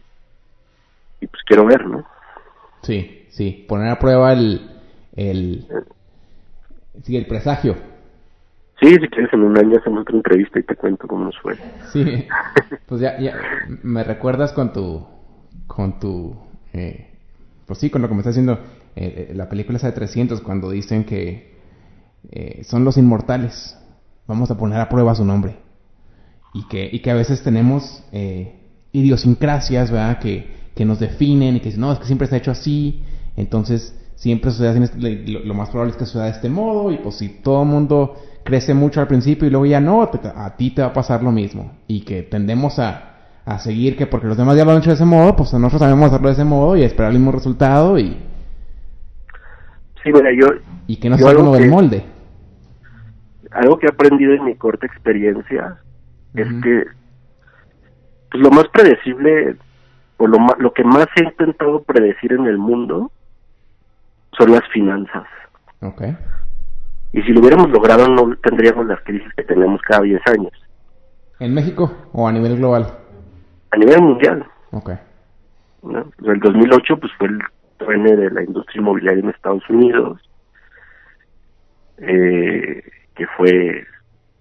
Speaker 2: y pues quiero ver, ¿no?
Speaker 3: Sí, sí, poner a prueba el, el, sí, el presagio.
Speaker 2: Sí, si quieres en un año hacemos otra entrevista y te cuento cómo nos fue.
Speaker 3: Sí, pues ya, ya me recuerdas con tu, con tu, eh, pues sí, con lo que me estás diciendo, eh, eh, la película esa de 300, cuando dicen que son los inmortales, vamos a poner a prueba su nombre. Y que, y que a veces tenemos idiosincrasias, ¿verdad? Que, que nos definen y que dicen, no, es que siempre se ha hecho así, entonces siempre sucede este, lo, más probable es que suceda de este modo, y pues si todo el mundo crece mucho al principio y luego ya no, a ti te va a pasar lo mismo, y que tendemos a, a seguir que porque los demás ya lo han hecho de ese modo, pues nosotros a hacerlo de ese modo y esperar el mismo resultado y...
Speaker 2: Sí, mira, yo...
Speaker 3: Y que no sea como del molde.
Speaker 2: Algo que he aprendido en mi corta experiencia es que pues lo más predecible o lo, lo que más he intentado predecir en el mundo son las finanzas.
Speaker 3: Okay.
Speaker 2: Y si lo hubiéramos logrado no tendríamos las crisis que tenemos cada 10 años.
Speaker 3: ¿En México o a nivel global?
Speaker 2: A nivel mundial.
Speaker 3: Okay.
Speaker 2: El 2008 pues fue el truene de la industria inmobiliaria en Estados Unidos, eh, que fue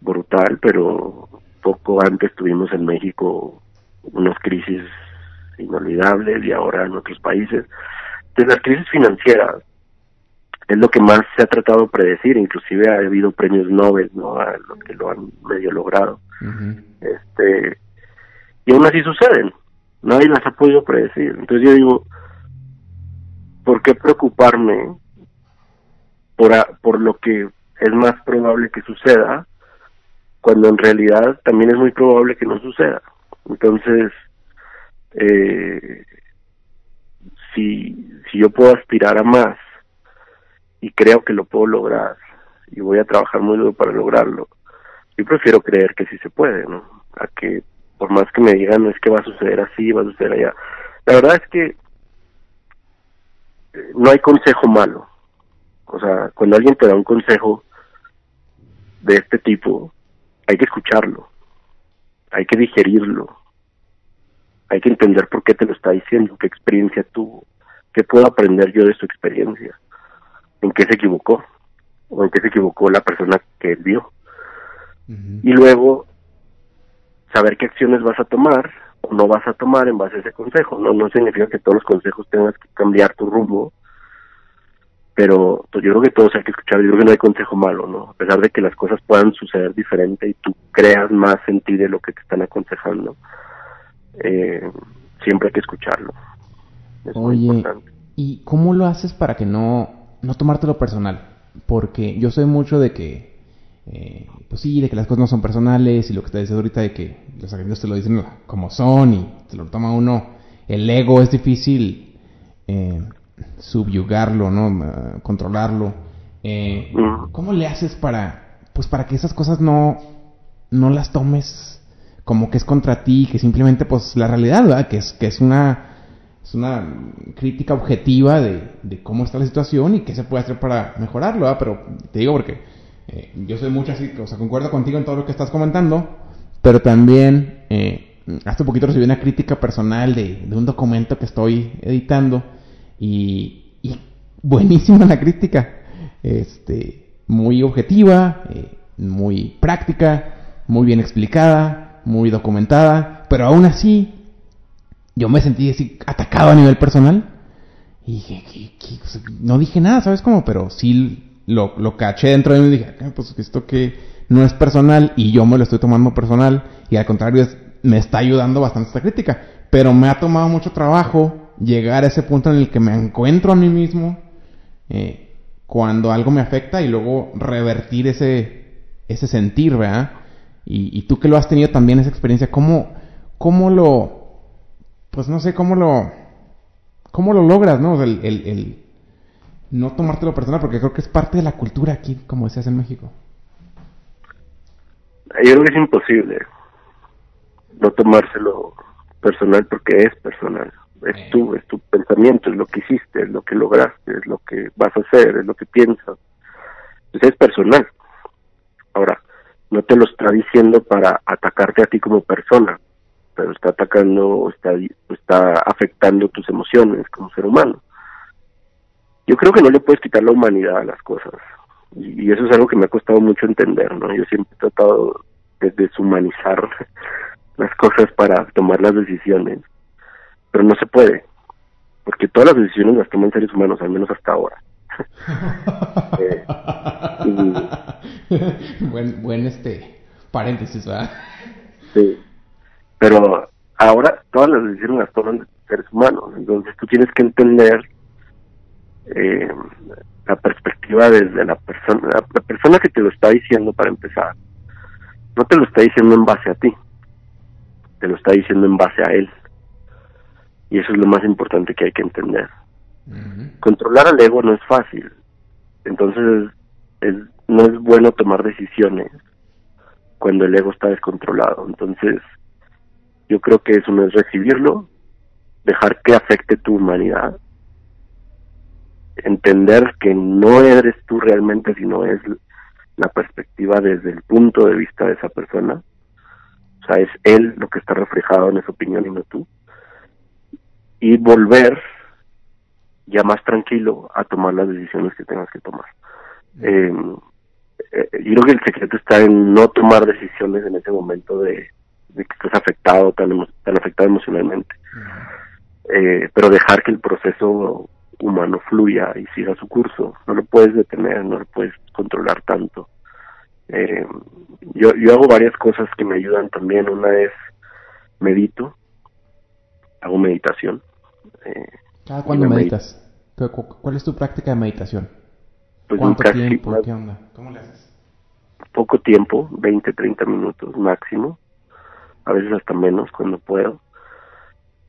Speaker 2: brutal, pero poco antes tuvimos en México unas crisis inolvidables y ahora en otros países. Entonces las crisis financieras es lo que más se ha tratado de predecir, inclusive ha habido premios Nobel, ¿no? A los que lo han medio logrado. Este y aún así suceden. Nadie las ha podido predecir. Entonces yo digo, ¿por qué preocuparme por por lo que es más probable que suceda cuando en realidad también es muy probable que no suceda? Entonces, eh, si, si yo puedo aspirar a más y creo que lo puedo lograr y voy a trabajar muy duro para lograrlo, yo prefiero creer que sí se puede, ¿no? A que por más que me digan es que va a suceder así, va a suceder allá. La verdad es que eh, no hay consejo malo. O sea, cuando alguien te da un consejo de este tipo, hay que escucharlo hay que digerirlo, hay que entender por qué te lo está diciendo, qué experiencia tuvo, qué puedo aprender yo de su experiencia, en qué se equivocó, o en qué se equivocó la persona que él vio. Y luego, saber qué acciones vas a tomar o no vas a tomar en base a ese consejo. No, no significa que todos los consejos tengas que cambiar tu rumbo, pero pues, yo creo que todos hay que escuchar, yo creo que no hay consejo malo, ¿no? A pesar de que las cosas puedan suceder diferente y tú creas más en ti de lo que te están aconsejando, eh, siempre hay que escucharlo.
Speaker 3: Oye, ¿y cómo lo haces para que no, no tomártelo personal? Porque yo soy mucho de que, eh, pues sí, de que las cosas no son personales y lo que te dices ahorita de que los agentes te lo dicen como son y te lo toma uno, el ego es difícil. Eh, subyugarlo, ¿no? Controlarlo. Eh, ¿Cómo le haces para, pues para que esas cosas no, no las tomes como que es contra ti, que simplemente, pues la realidad, ¿verdad? Que es, que es una, es una crítica objetiva de, de cómo está la situación y qué se puede hacer para mejorarlo, ¿verdad? Pero te digo porque eh, yo soy mucho así, o sea, concuerdo contigo en todo lo que estás comentando, pero también eh, hace poquito recibí una crítica personal de, de un documento que estoy editando y, buenísima la crítica, este, muy objetiva, eh, muy práctica, muy bien explicada, muy documentada, pero aún así yo me sentí así atacado a nivel personal y no dije nada, ¿sabes cómo? Pero sí lo, lo caché dentro de mí y dije, ah, pues esto que no es personal y yo me lo estoy tomando personal y al contrario me está ayudando bastante esta crítica, pero me ha tomado mucho trabajo llegar a ese punto en el que me encuentro a mí mismo eh, cuando algo me afecta y luego revertir ese, ese sentir, ¿verdad? Y, tú que lo has tenido también esa experiencia, ¿cómo, cómo lo, pues no sé, cómo lo, ¿Cómo lo logras, no? El, el, el no tomártelo personal, porque creo que es parte de la cultura aquí, como decías en México.
Speaker 2: Yo creo que es imposible no tomárselo personal porque es personal. Es tu, es tu pensamiento, es lo que hiciste, es lo que lograste, es lo que vas a hacer, es lo que piensas. Entonces es personal. Ahora, no te lo está diciendo para atacarte a ti como persona, pero está atacando, está, está afectando tus emociones como ser humano. Yo creo que no le puedes quitar la humanidad a las cosas. Y, eso es algo que me ha costado mucho entender, ¿no? Yo siempre he tratado de deshumanizar las cosas para tomar las decisiones, pero no se puede, porque todas las decisiones las toman seres humanos, al menos hasta ahora.
Speaker 3: Eh, buen, buen este paréntesis, ¿verdad?
Speaker 2: Sí, pero ahora todas las decisiones las toman seres humanos, entonces tú tienes que entender eh, la perspectiva desde la persona, la persona que te lo está diciendo para empezar, no te lo está diciendo en base a ti, te lo está diciendo en base a él. Y eso es lo más importante que hay que entender. Controlar al ego no es fácil. Entonces, no es bueno tomar decisiones cuando el ego está descontrolado. Entonces, yo creo que eso no es recibirlo, dejar que afecte tu humanidad, entender que no eres tú realmente, sino es la perspectiva desde el punto de vista de esa persona. O sea, es él lo que está reflejado en esa opinión y no tú. Y volver ya más tranquilo a tomar las decisiones que tengas que tomar. Eh, eh, yo creo que el secreto está en no tomar decisiones en ese momento de, que estés afectado, tan, tan afectado emocionalmente. Eh, pero dejar que el proceso humano fluya y siga su curso. No lo puedes detener, no lo puedes controlar tanto. Eh, yo, yo hago varias cosas que me ayudan también. Una es medito, hago meditación.
Speaker 3: Eh, ¿Cada cuándo meditas? ¿Cuál es tu práctica de meditación? Pues ¿Cuánto tiempo? ¿Qué onda? ¿Cómo le haces?
Speaker 2: Poco tiempo, 20, 30 minutos máximo. A veces hasta menos cuando puedo.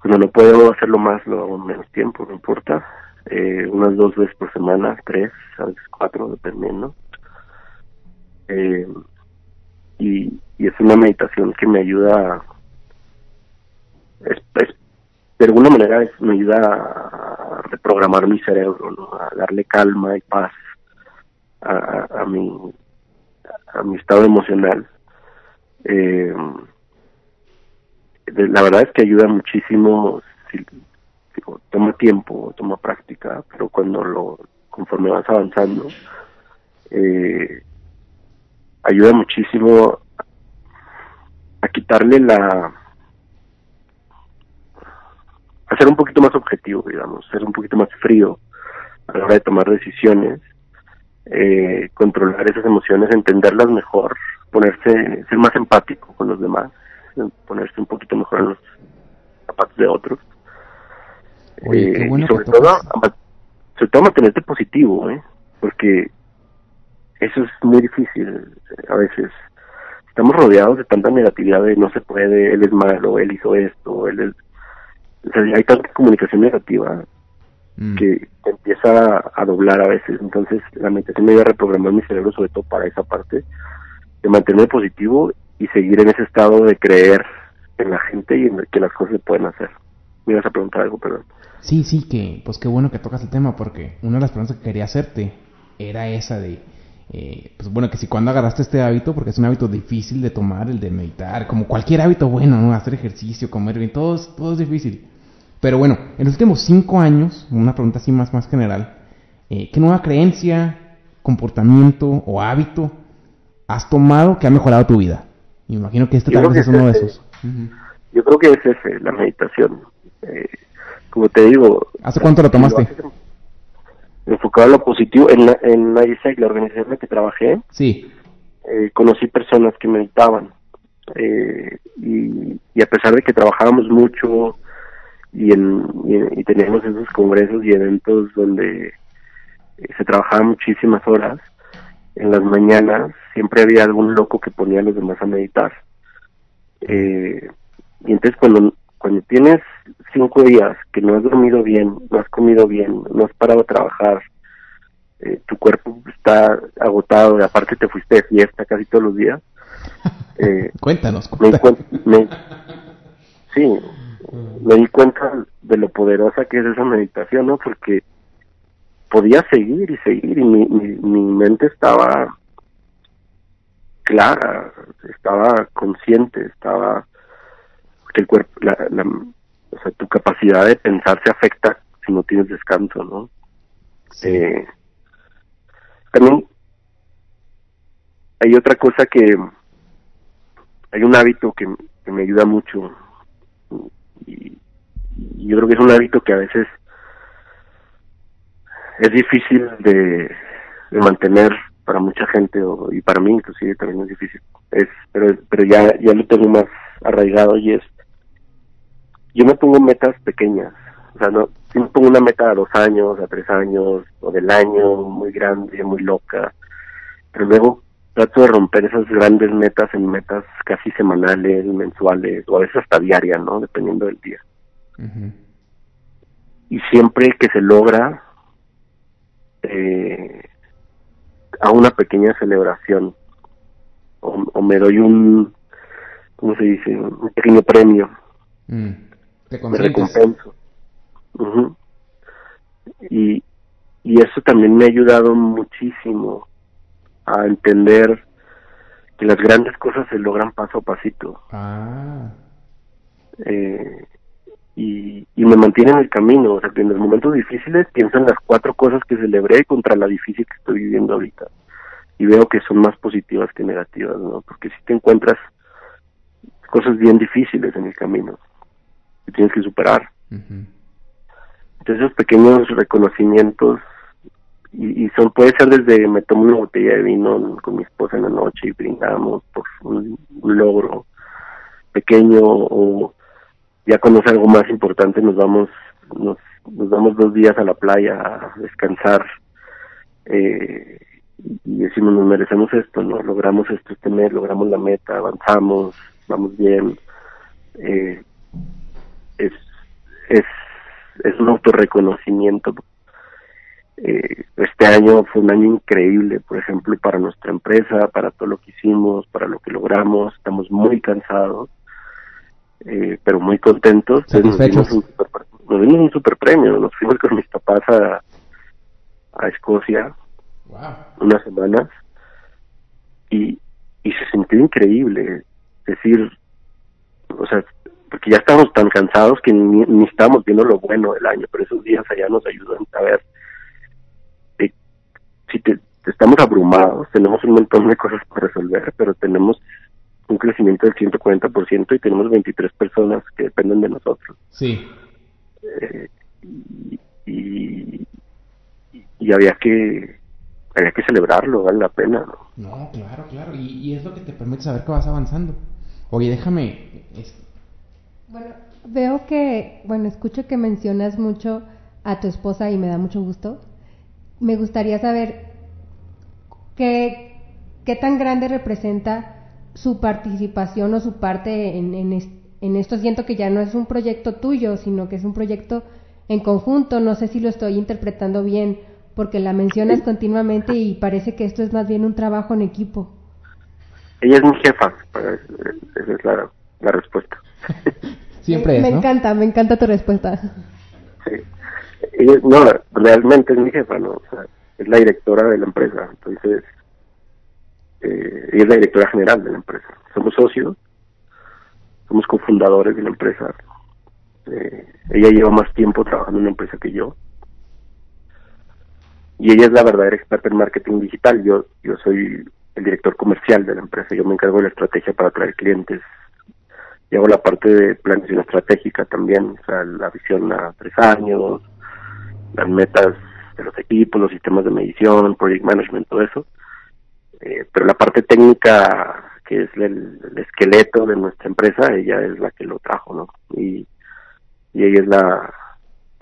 Speaker 2: Cuando no puedo hacerlo más, lo hago menos tiempo, no importa eh, unas dos veces por semana, tres, a veces cuatro, dependiendo. Eh, y, y, es una meditación que me ayuda, es, de alguna manera es, me ayuda a reprogramar mi cerebro, a darle calma y paz a, a, mi, a mi estado emocional. Eh, la verdad es que ayuda muchísimo si, toma tiempo, toma práctica, pero cuando lo, conforme vas avanzando, eh, ayuda muchísimo a quitarle la a ser un poquito más objetivo, digamos, ser un poquito más frío a la hora de tomar decisiones, eh, controlar esas emociones, entenderlas mejor, ponerse, ser más empático con los demás, ponerse un poquito mejor en los zapatos de otros eh, y sobre todo, sobre todo mantenerte positivo, ¿eh? porque eso es muy difícil eh, a veces. Estamos rodeados de tanta negatividad de no se puede, él es malo, él hizo esto, él es... hay tanta comunicación negativa mm. que empieza a, doblar a veces. Entonces, la meditación me ayuda a reprogramar mi cerebro, sobre todo para esa parte, de mantenerme positivo y seguir en ese estado de creer en la gente y en que las cosas se pueden hacer. Me ibas a preguntar algo, perdón.
Speaker 3: Sí, sí, que pues qué bueno que tocas el tema porque una de las preguntas que quería hacerte era esa de, eh, pues bueno, que si cuando agarraste este hábito, porque es un hábito difícil de tomar, el de meditar, como cualquier hábito bueno, ¿no? Hacer ejercicio, comer bien, todo es, todo es difícil. Pero bueno, en los últimos cinco años, una pregunta así más, más general, eh, ¿qué nueva creencia, comportamiento o hábito has tomado que ha mejorado tu vida? Me imagino que este tal vez es uno de esos.
Speaker 2: Yo creo que es ese, la meditación. Eh, como te digo...
Speaker 3: ¿Hace cuánto lo tomaste?
Speaker 2: Enfocado en lo positivo, en la, en ISEC, la organización en la que trabajé,
Speaker 3: sí.
Speaker 2: Eh, conocí personas que meditaban. Eh, y, y, a pesar de que trabajábamos mucho y, en, y, teníamos esos congresos y eventos donde eh, se trabajaba muchísimas horas, en las mañanas siempre había algún loco que ponía a los demás a meditar. y entonces cuando, cuando tienes cinco días que no has dormido bien, no has comido bien, no has parado a trabajar, eh, tu cuerpo está agotado y aparte te fuiste de fiesta casi todos los días.
Speaker 3: Eh, cuéntanos,
Speaker 2: Me, sí, me di cuenta de lo poderosa que es esa meditación, ¿no? Porque podía seguir y seguir y mi, mi, mente estaba clara, estaba consciente, estaba el cuerpo, la, la, o sea, tu capacidad de pensar se afecta si no tienes descanso, ¿no? Eh, también hay otra cosa que hay un hábito que, me ayuda mucho y, yo creo que es un hábito que a veces es difícil de, mantener para mucha gente y para mí inclusive también es difícil es pero pero ya ya lo tengo más arraigado y es yo me pongo metas pequeñas o sea no si me pongo una meta a dos años a tres años o del año muy grande muy loca pero luego trato de romper esas grandes metas en metas casi semanales, mensuales o a veces hasta diarias, ¿no? Dependiendo del día. Y siempre que se logra, eh, a una pequeña celebración o, me doy un, ¿cómo se dice? Un pequeño premio.
Speaker 3: Mm.
Speaker 2: Me recompenso. y, y eso también me ha ayudado muchísimo a entender que las grandes cosas se logran paso a pasito.
Speaker 3: Ah.
Speaker 2: Eh, y, y me mantiene en el camino. O sea, que en los momentos difíciles pienso en las cuatro cosas que celebré contra la difícil que estoy viviendo ahorita. Y veo que son más positivas que negativas, ¿no? Porque si te encuentras cosas bien difíciles en el camino que tienes que superar. Entonces, esos pequeños reconocimientos y, son puede ser desde me tomo una botella de vino con mi esposa en la noche y brindamos por un, logro pequeño o ya cuando es algo más importante nos vamos nos, nos damos dos días a la playa a descansar eh, y decimos nos merecemos esto no logramos esto este mes logramos la meta avanzamos vamos bien eh, es es es un autorreconocimiento eh, este año fue un año increíble, por ejemplo, para nuestra empresa, para todo lo que hicimos, para lo que logramos. Estamos muy cansados, eh, pero muy contentos.
Speaker 3: Nos dimos, un super,
Speaker 2: nos dimos un super premio. Nos fuimos con mis papás a, a Escocia unas semanas y, y se sintió increíble. Es decir, o sea, porque ya estábamos tan cansados que ni, ni estábamos viendo lo bueno del año, pero esos días allá nos ayudan a ver si te, estamos abrumados, tenemos un montón de cosas por resolver, pero tenemos un crecimiento del 140% y tenemos 23 personas que dependen de nosotros.
Speaker 3: Sí.
Speaker 2: Eh, y, y, había que había que celebrarlo, vale la pena.
Speaker 3: No, no claro, claro. Y, es lo que te permite saber que vas avanzando. Oye, déjame...
Speaker 4: Bueno, veo que, bueno, escucho que mencionas mucho a tu esposa y me da mucho gusto me gustaría saber qué, qué tan grande representa su participación o su parte en, en, esto. Siento que ya no es un proyecto tuyo, sino que es un proyecto en conjunto. No sé si lo estoy interpretando bien, porque la mencionas continuamente y parece que esto es más bien un trabajo en equipo.
Speaker 2: Ella es mi jefa, esa es la, la respuesta.
Speaker 3: Siempre
Speaker 4: Me encanta, me encanta tu respuesta.
Speaker 2: Sí no, realmente es mi jefa, ¿no? O sea, es la directora de la empresa, entonces, eh, ella es la directora general de la empresa. Somos socios, somos cofundadores de la empresa. Eh, ella lleva más tiempo trabajando en la empresa que yo. Y ella es la verdadera experta en marketing digital. Yo, yo soy el director comercial de la empresa. Yo me encargo de la estrategia para atraer clientes. Y hago la parte de planeación estratégica también, o sea, la visión a tres años, las metas de los equipos, los sistemas de medición, project management, todo eso. Eh, pero la parte técnica, que es el, esqueleto de nuestra empresa, ella es la que lo trajo, ¿no? Y, y ella es la,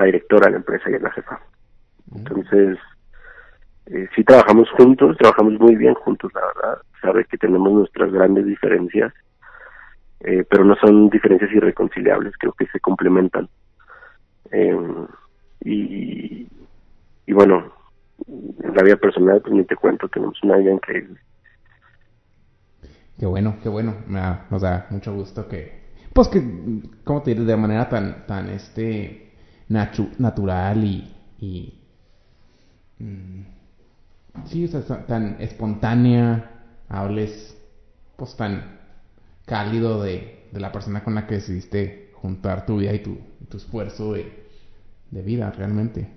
Speaker 2: directora de la empresa, y es la jefa. Entonces, eh, sí trabajamos juntos, trabajamos muy bien juntos, la verdad. Sabe que tenemos nuestras grandes diferencias, eh, pero no son diferencias irreconciliables, creo que se complementan. Em, y, y bueno, en la vida personal, pues ni te cuento, tenemos una vida increíble.
Speaker 3: Qué bueno, qué bueno. nos da mucho gusto que, pues que, ¿cómo te diré? De manera tan, tan, este, natural y, y mm, sí, o sea, tan espontánea, hables, pues tan cálido de, de la persona con la que decidiste juntar tu vida y tu, tu esfuerzo de, de vida, realmente.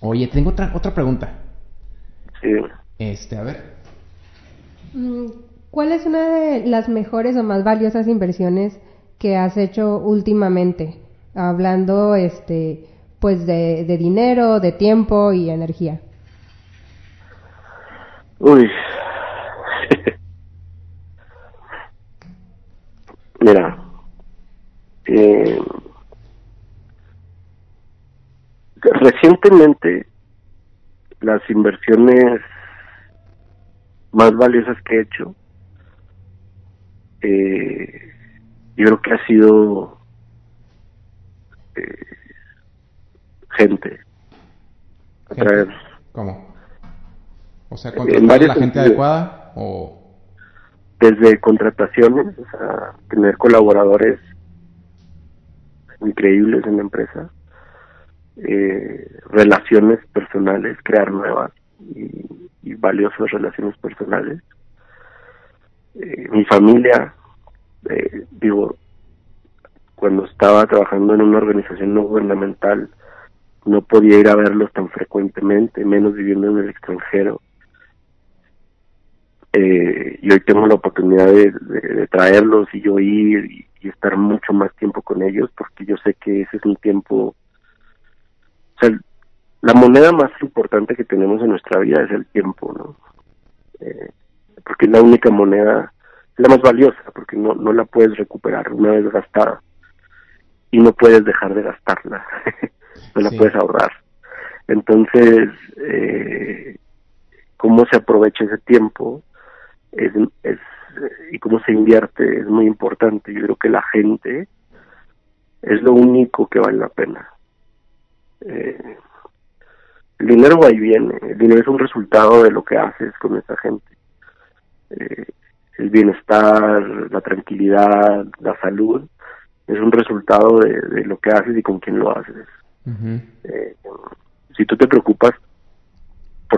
Speaker 3: Oye, tengo otra, otra pregunta.
Speaker 2: Sí.
Speaker 3: Este, a ver.
Speaker 4: Mm, ¿Cuál es una de las mejores o más valiosas inversiones que has hecho últimamente? Hablando, este, pues de, de dinero, de tiempo y energía.
Speaker 2: Uy. Mira, eh, recientemente las inversiones más valiosas que he hecho eh, yo creo que ha sido eh, gente.
Speaker 3: ¿Cómo? O sea, contratar a la gente adecuada o
Speaker 2: desde contrataciones, o sea, tener colaboradores increíbles en la empresa, eh, relaciones personales, crear nuevas y, y valiosas relaciones personales, eh, mi familia, eh, digo, cuando estaba trabajando en una organización no gubernamental, no podía ir a verlos tan frecuentemente, menos viviendo en el extranjero. Eh, y hoy tengo la oportunidad de, traerlos y yo ir y, estar mucho más tiempo con ellos porque yo sé que ese es un tiempo, o sea, la moneda más importante que tenemos en nuestra vida es el tiempo, ¿no? Eh, porque es la única moneda, la más valiosa, porque no, no la puedes recuperar una vez gastada y no puedes dejar de gastarla, no la puedes ahorrar. Entonces, eh, cómo se aprovecha ese tiempo es, es, y cómo se invierte es muy importante. Yo creo que la gente es lo único que vale la pena. Eh, el dinero va y viene, el dinero es un resultado de lo que haces con esa gente. Eh, el bienestar, la tranquilidad, la salud, es un resultado de, lo que haces y con quién lo haces. Eh, si tú te preocupas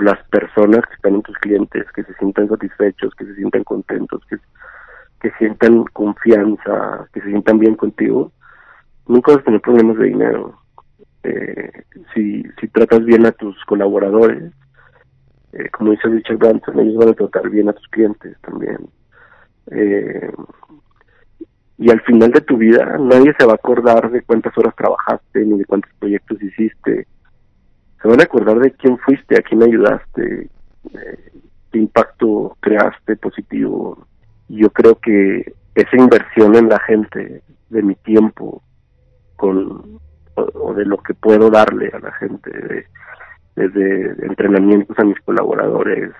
Speaker 2: las personas que están en tus clientes, que se sientan satisfechos, que se sientan contentos, que, que sientan confianza, que se sientan bien contigo, nunca vas a tener problemas de dinero. Eh, si, si tratas bien a tus colaboradores, eh, como dice Richard Branson, ellos van a tratar bien a tus clientes también. Eh, y al final de tu vida nadie se va a acordar de cuántas horas trabajaste ni de cuántos proyectos hiciste. Se van a acordar de quién fuiste, a quién ayudaste, eh, qué impacto creaste positivo. Yo creo que esa inversión en la gente, de mi tiempo, con o, de lo que puedo darle a la gente, de, desde entrenamientos a mis colaboradores.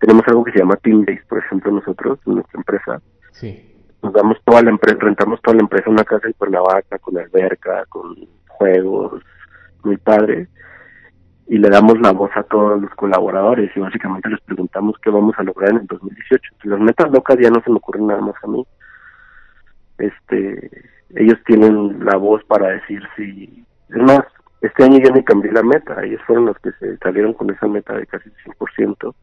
Speaker 2: Tenemos algo que se llama Team Base, por ejemplo, nosotros, en nuestra empresa.
Speaker 3: Sí.
Speaker 2: Nos damos toda la empresa, rentamos toda la empresa una casa en Cuernavaca, con alberca, con juegos, muy padre. Y le damos la voz a todos los colaboradores y básicamente les preguntamos qué vamos a lograr en el 2018. Las metas locas ya no se me ocurren nada más a mí. Este, ellos tienen la voz para decir si, es más, este año ya me cambié la meta, ellos fueron los que se salieron con esa meta de casi 100%.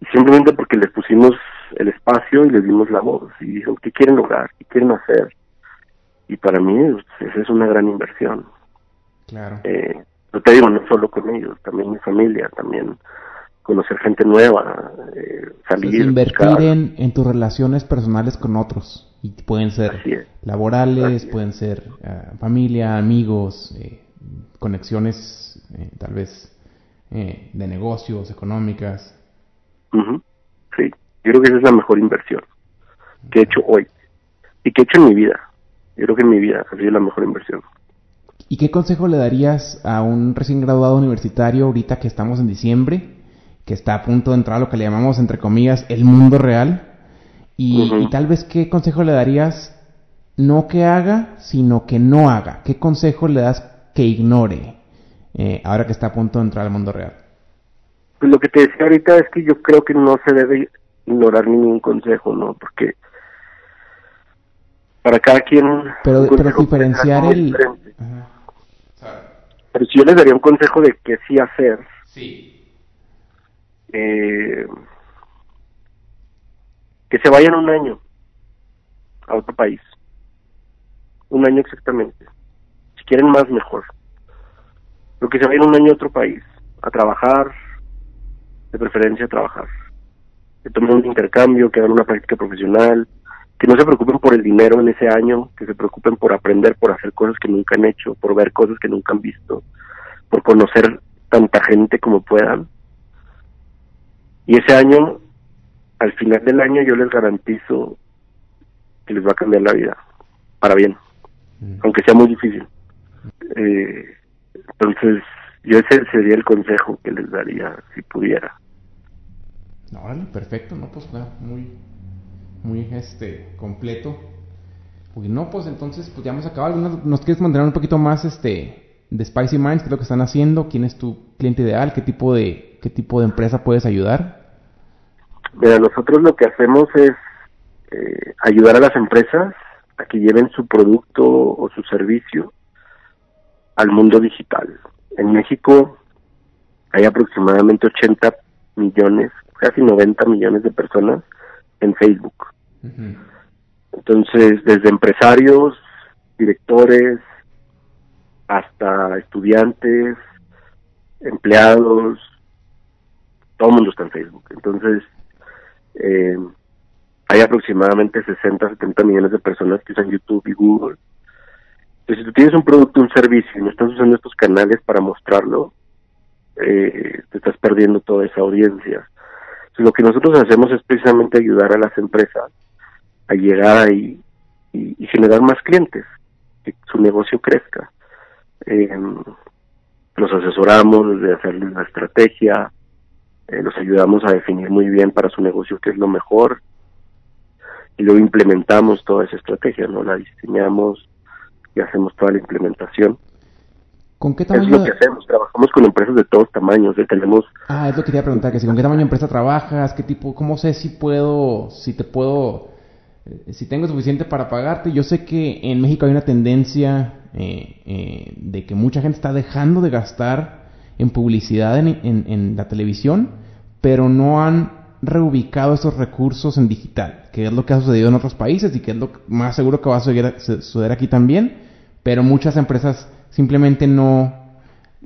Speaker 2: Y simplemente porque les pusimos el espacio y les dimos la voz y dijeron qué quieren lograr, qué quieren hacer. Y para mí pues, esa es una gran inversión.
Speaker 3: Claro.
Speaker 2: Eh, no te digo, no solo con ellos, también mi familia, también conocer gente nueva, eh, salir.
Speaker 3: invertir en, en tus relaciones personales con otros. Y pueden ser laborales, pueden ser eh, familia, amigos, eh, conexiones eh, tal vez de negocios, económicas.
Speaker 2: Sí, yo creo que esa es la mejor inversión que he hecho hoy y que he hecho en mi vida. Yo creo que en mi vida ha sido la mejor inversión.
Speaker 3: ¿Y qué consejo le darías a un recién graduado universitario ahorita que estamos en diciembre, que está a punto de entrar a lo que le llamamos, entre comillas, el mundo real? Y, tal vez qué consejo le darías no que haga, sino que no haga? ¿Qué consejo le das que ignore eh, ahora que está a punto de entrar al mundo real?
Speaker 2: Pues lo que te decía ahorita es que yo creo que no se debe ignorar ningún consejo, ¿no? Porque para cada quien...
Speaker 3: Pero, pero diferenciar el...
Speaker 2: Pero si yo les daría un consejo de qué sí hacer,
Speaker 3: sí.
Speaker 2: Eh, que se vayan un año a otro país. Un año exactamente. Si quieren más, mejor. Pero que se vayan un año a otro país, a trabajar, de preferencia a trabajar. Que tomen un intercambio, que hagan una práctica profesional, que no se preocupen por el dinero en ese año, que se preocupen por aprender, por hacer cosas que nunca han hecho, por ver cosas que nunca han visto, por conocer tanta gente como puedan. Y ese año, al final del año, yo les garantizo que les va a cambiar la vida, para bien, mm. aunque sea muy difícil. Eh, entonces, yo ese sería el consejo que les daría si pudiera.
Speaker 3: No, vale, perfecto, no, pues nada, muy, muy este completo. Pues no, pues entonces pues ya hemos acabado. ¿Nos quieres mandar un poquito más este de Spicy Minds? ¿Qué es lo que están haciendo? ¿Quién es tu cliente ideal? ¿Qué tipo de qué tipo de empresa puedes ayudar?
Speaker 2: Mira, nosotros lo que hacemos es eh, ayudar a las empresas a que lleven su producto o su servicio al mundo digital. En México hay aproximadamente 80 millones, casi 90 millones de personas en Facebook. Entonces, desde empresarios, directores, hasta estudiantes, empleados, todo el mundo está en Facebook. Entonces, eh, hay aproximadamente 60, 70 millones de personas que usan YouTube y Google. Entonces, si tú tienes un producto, un servicio y no estás usando estos canales para mostrarlo, eh, te estás perdiendo toda esa audiencia lo que nosotros hacemos es precisamente ayudar a las empresas a llegar ahí y, generar más clientes, que su negocio crezca. Eh, los asesoramos de hacerles la estrategia, eh, los ayudamos a definir muy bien para su negocio qué es lo mejor y luego implementamos toda esa estrategia, ¿no? La diseñamos y hacemos toda la implementación.
Speaker 3: ¿Con qué tamaño?
Speaker 2: Es lo que hacemos, trabajamos con empresas de todos tamaños, ¿eh? tenemos...
Speaker 3: Ah, es lo que quería preguntar, que si con qué tamaño de empresa trabajas, qué tipo, cómo sé si puedo, si te puedo, si tengo suficiente para pagarte. Yo sé que en México hay una tendencia eh, eh, de que mucha gente está dejando de gastar en publicidad en, en, la televisión, pero no han reubicado esos recursos en digital, que es lo que ha sucedido en otros países y que es lo más seguro que va a suceder aquí también, pero muchas empresas simplemente no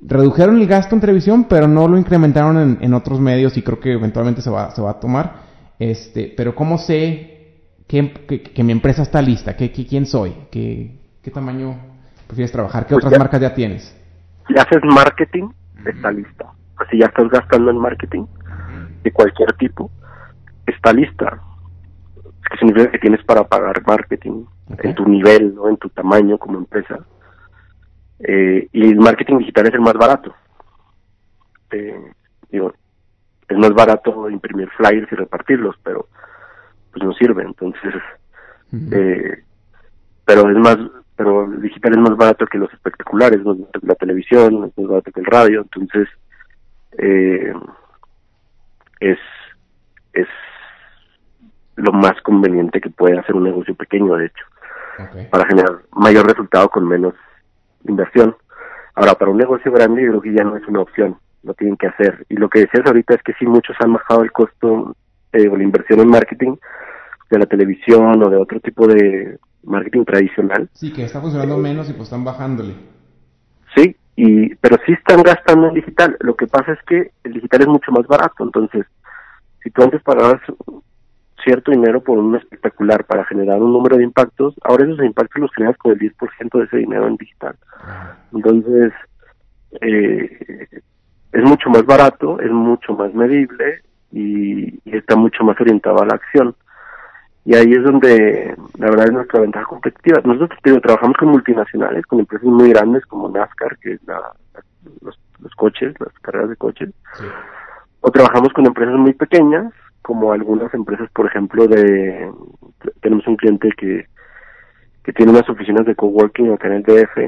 Speaker 3: redujeron el gasto en televisión, pero no lo incrementaron en, otros medios y creo que eventualmente se va, se va a tomar. Este, pero ¿cómo sé que, que, mi empresa está lista? ¿Qué, quién soy? ¿Qué, ¿Qué tamaño prefieres trabajar? ¿Qué pues otras marcas ya tienes?
Speaker 2: Si haces marketing, está lista. Pues si ya estás gastando en marketing de cualquier tipo, está lista. Es que significa que tienes para pagar marketing en tu nivel, ¿no? en tu tamaño como empresa eh, y el marketing digital es el más barato. Eh, digo, es más barato imprimir flyers y repartirlos, pero pues no sirve, entonces, eh, pero es más, pero el digital es más barato que los espectaculares, más barato que la televisión, es más barato que el radio, entonces, eh, es, es lo más conveniente que puede hacer un negocio pequeño, de hecho, para generar mayor resultado con menos inversión. Ahora, para un negocio grande yo creo que ya no es una opción, lo tienen que hacer. Y lo que decías ahorita es que sí, muchos han bajado el costo eh, o la inversión en marketing de la televisión o de otro tipo de marketing tradicional.
Speaker 3: Sí, que está funcionando menos y pues están bajándole.
Speaker 2: Sí, y pero sí están gastando en digital. Lo que pasa es que el digital es mucho más barato, entonces si tú antes pagabas cierto dinero por un espectacular para generar un número de impactos, ahora esos impactos los generas con el 10% de ese dinero en digital. Entonces, eh, es mucho más barato, es mucho más medible y, está mucho más orientado a la acción. Y ahí es donde la verdad es nuestra ventaja competitiva. Nosotros trabajamos con multinacionales, con empresas muy grandes como NASCAR, que es la, los, coches, las carreras de coches. O trabajamos con empresas muy pequeñas, como algunas empresas, por ejemplo, de tenemos un cliente que, que tiene unas oficinas de coworking acá en el DF.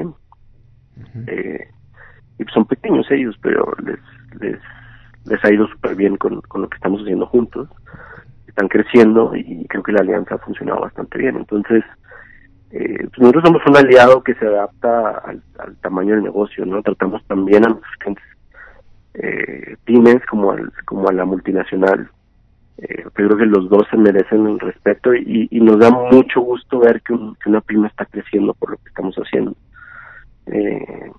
Speaker 2: eh, y son pequeños ellos, pero les, les, les ha ido súper bien con, con lo que estamos haciendo juntos. Están creciendo y creo que la alianza ha funcionado bastante bien. Entonces, eh, pues nosotros somos un aliado que se adapta al, tamaño del negocio, ¿no? Tratamos también a nuestros clientes eh, pymes como, al, como a la multinacional. Eh, creo que los dos se merecen el respeto y, nos da mucho gusto ver que, una pyme está creciendo por lo que estamos haciendo. Eh,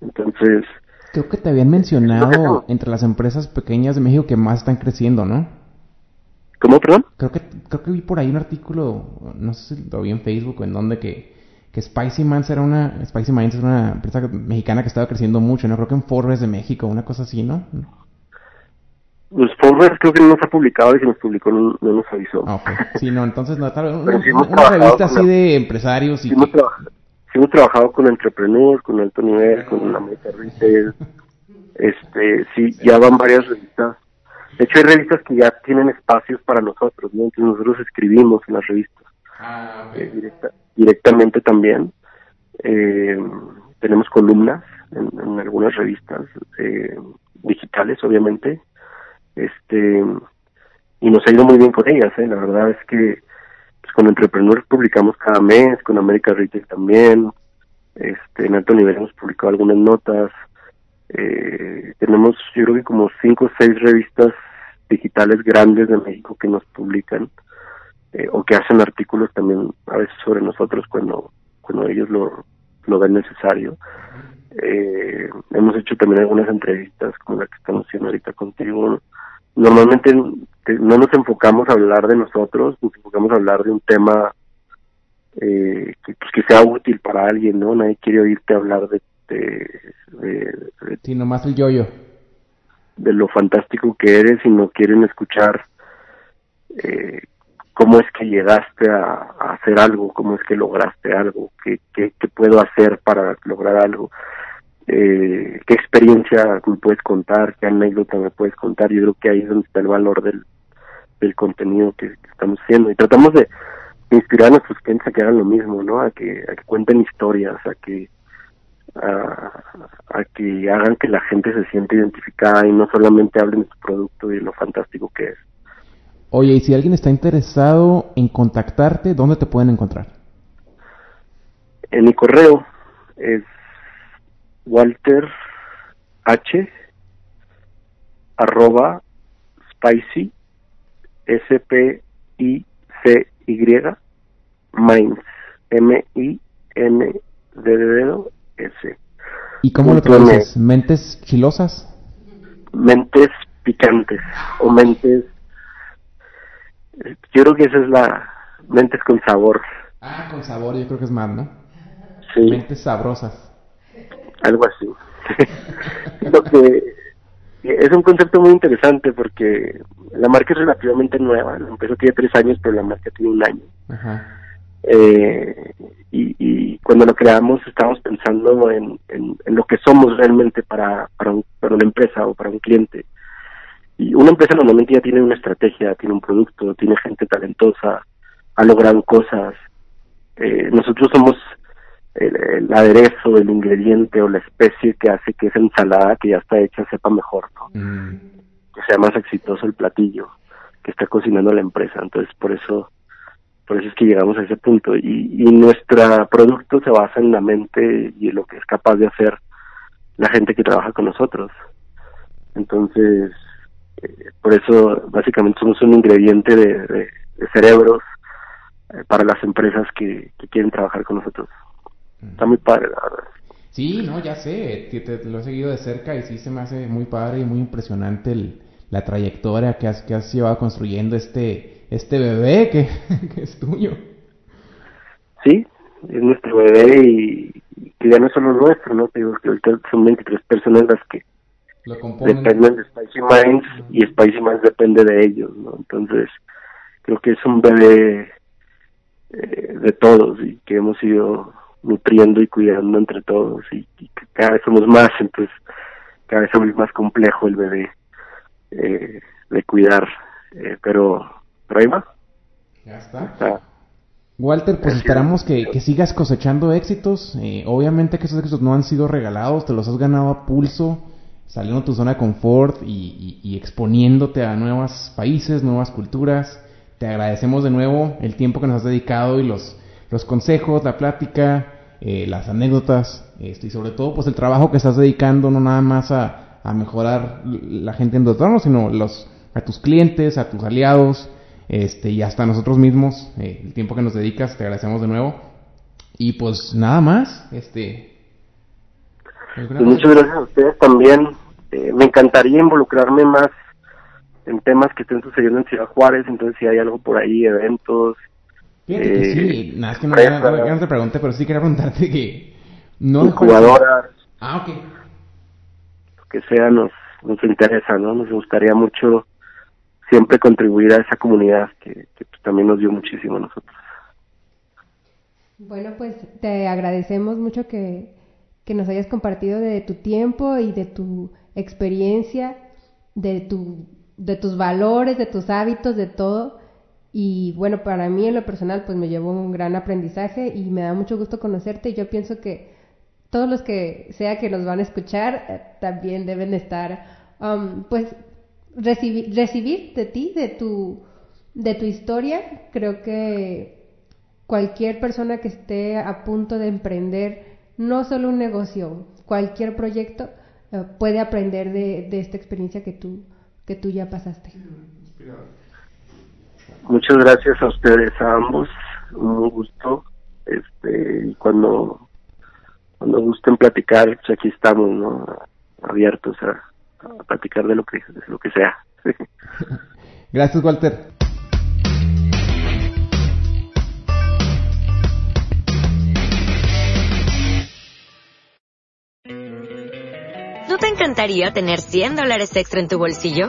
Speaker 2: entonces...
Speaker 3: Creo que te habían mencionado entre las empresas pequeñas de México que más están creciendo, ¿no?
Speaker 2: ¿Cómo, perdón?
Speaker 3: Creo que, creo que vi por ahí un artículo, no sé si lo vi en Facebook o en donde que, que Spicy Minds era una, Spicy Minds es una empresa mexicana que estaba creciendo mucho, ¿no? Creo que en Forbes de México, una cosa así, ¿no?
Speaker 2: Pues Forbes creo que no nos ha publicado y si nos publicó no, no nos avisó.
Speaker 3: Ah, okay. Sí, no, entonces no, tal vez una, sí una revista así de empresarios y...
Speaker 2: Sí, trabajado, sí hemos trabajado con Entrepreneur, con Alto Nivel, con una Meta Retail, este, sí, ya van varias revistas de hecho, hay revistas que ya tienen espacios para nosotros, ¿no? Entonces nosotros escribimos en las revistas.
Speaker 3: Ah, okay.
Speaker 2: eh, directa, directamente también. Eh, tenemos columnas en, en algunas revistas eh, digitales, obviamente. Este y nos ha ido muy bien con ellas, ¿eh? La verdad es que pues, con Entrepreneur publicamos cada mes, con América Retail también. Este, en alto nivel hemos publicado algunas notas. Eh, tenemos yo creo que como cinco o seis revistas digitales grandes de México que nos publican eh, o que hacen artículos también a veces sobre nosotros cuando cuando ellos lo, lo ven necesario. Eh, hemos hecho también algunas entrevistas como la que estamos haciendo ahorita contigo. Normalmente no nos enfocamos a hablar de nosotros, nos enfocamos a hablar de un tema eh, que, pues, que sea útil para alguien, ¿no? Nadie quiere oírte hablar de de, de, de,
Speaker 3: sí, nomás el yoyo.
Speaker 2: de lo fantástico que eres y no quieren escuchar eh, cómo es que llegaste a, a, hacer algo, cómo es que lograste algo, qué, qué, qué puedo hacer para lograr algo, eh, qué experiencia me puedes contar, qué anécdota me puedes contar. Yo creo que ahí es donde está el valor del, del contenido que, que estamos haciendo y tratamos de inspirar a nuestros clientes a que hagan lo mismo, ¿no? A que, a que cuenten historias, a que a, a, que hagan que la gente se sienta identificada y no solamente hablen de su producto y de lo fantástico que es.
Speaker 3: Oye, y si alguien está interesado en contactarte, ¿dónde te pueden encontrar?
Speaker 2: En mi correo es Walter H arroba spicy s p i c y minds m i n d dedo S.
Speaker 3: ¿Y cómo lo traduces? ¿Mentes chilosas?
Speaker 2: Mentes picantes o mentes... Yo creo que esa es la... Mentes con sabor.
Speaker 3: Ah, con sabor, yo creo que es más, ¿no?
Speaker 2: Sí.
Speaker 3: Mentes sabrosas.
Speaker 2: Algo así. lo que es un concepto muy interesante porque la marca es relativamente nueva. La empresa tiene tres años, pero la marca tiene un año.
Speaker 3: Ajá.
Speaker 2: Eh, y, y, cuando lo creamos estábamos pensando en, en, en, lo que somos realmente para, para, un, para una empresa o para un cliente. Y una empresa normalmente ya tiene una estrategia, tiene un producto, tiene gente talentosa, ha logrado cosas. Eh, nosotros somos el, el, aderezo, el ingrediente o la especie que hace que esa ensalada que ya está hecha sepa mejor, ¿no?
Speaker 3: Mm.
Speaker 2: Que sea más exitoso el platillo que está cocinando la empresa. Entonces, por eso por eso es que llegamos a ese punto y, y nuestro producto se basa en la mente y en lo que es capaz de hacer la gente que trabaja con nosotros entonces eh, por eso básicamente somos un ingrediente de, de, de cerebros eh, para las empresas que, que, quieren trabajar con nosotros está muy padre la verdad
Speaker 3: sí no ya sé te, te, lo he seguido de cerca y sí se me hace muy padre y muy impresionante el, la trayectoria que has que has llevado construyendo este este bebé que, que, es tuyo.
Speaker 2: Sí, es nuestro bebé y, y ya no es solo nuestro, ¿no? Te digo que ahorita son 23 personas las que
Speaker 3: Lo
Speaker 2: dependen de Spicy Minds y Spicy Minds depende de ellos, ¿no? Entonces, creo que es un bebé eh, de todos y que hemos ido nutriendo y cuidando entre todos y, y que cada vez somos más, entonces cada vez somos más complejo el bebé eh, de cuidar, eh, pero pero ahí va.
Speaker 3: Ya está.
Speaker 2: está.
Speaker 3: Walter, pues esperamos que, sigas cosechando éxitos. Eh, obviamente que esos éxitos no han sido regalados, te los has ganado a pulso, saliendo de tu zona de confort y, exponiéndote a nuevos países, nuevas culturas. Te agradecemos de nuevo el tiempo que nos has dedicado y los, los consejos, la plática, eh, las anécdotas este, y sobre todo pues el trabajo que estás dedicando no nada más a, a mejorar la gente en tu entorno, sino los, a tus clientes, a tus aliados este, y hasta nosotros mismos, eh, el tiempo que nos dedicas, te agradecemos de nuevo. Y pues nada más, este...
Speaker 2: Pues, muchas gracias a ustedes también. Eh, me encantaría involucrarme más en temas que estén sucediendo en Ciudad Juárez, entonces si hay algo por ahí, eventos.
Speaker 3: Fíjate que sí, eh, nada, es que no, no, te pregunté, pero sí quería preguntarte que...
Speaker 2: No jugadoras.
Speaker 3: Ah, ok.
Speaker 2: que sea nos, nos interesa, ¿no? Nos gustaría mucho siempre contribuir a esa comunidad que, pues, también nos dio muchísimo a nosotros.
Speaker 4: Bueno, pues te agradecemos mucho que, que nos hayas compartido de tu tiempo y de tu experiencia, de, tu, de tus valores, de tus hábitos, de todo. Y bueno, para mí en lo personal, pues me llevó un gran aprendizaje y me da mucho gusto conocerte. Y yo pienso que todos los que sea que nos van a escuchar eh, también deben estar, um, pues recibir, recibir de ti, de tu, de tu historia. Creo que cualquier persona que esté a punto de emprender no solo un negocio, cualquier proyecto eh, puede aprender de, de, esta experiencia que tú, que tú ya pasaste.
Speaker 2: Muchas gracias a ustedes, a ambos. Un gusto. Este, cuando, cuando gusten platicar, pues aquí estamos, ¿no? Abiertos a, a platicar de lo que, de lo que sea.
Speaker 3: Gracias, Walter.
Speaker 5: ¿No te encantaría tener 100 dólares extra en tu bolsillo?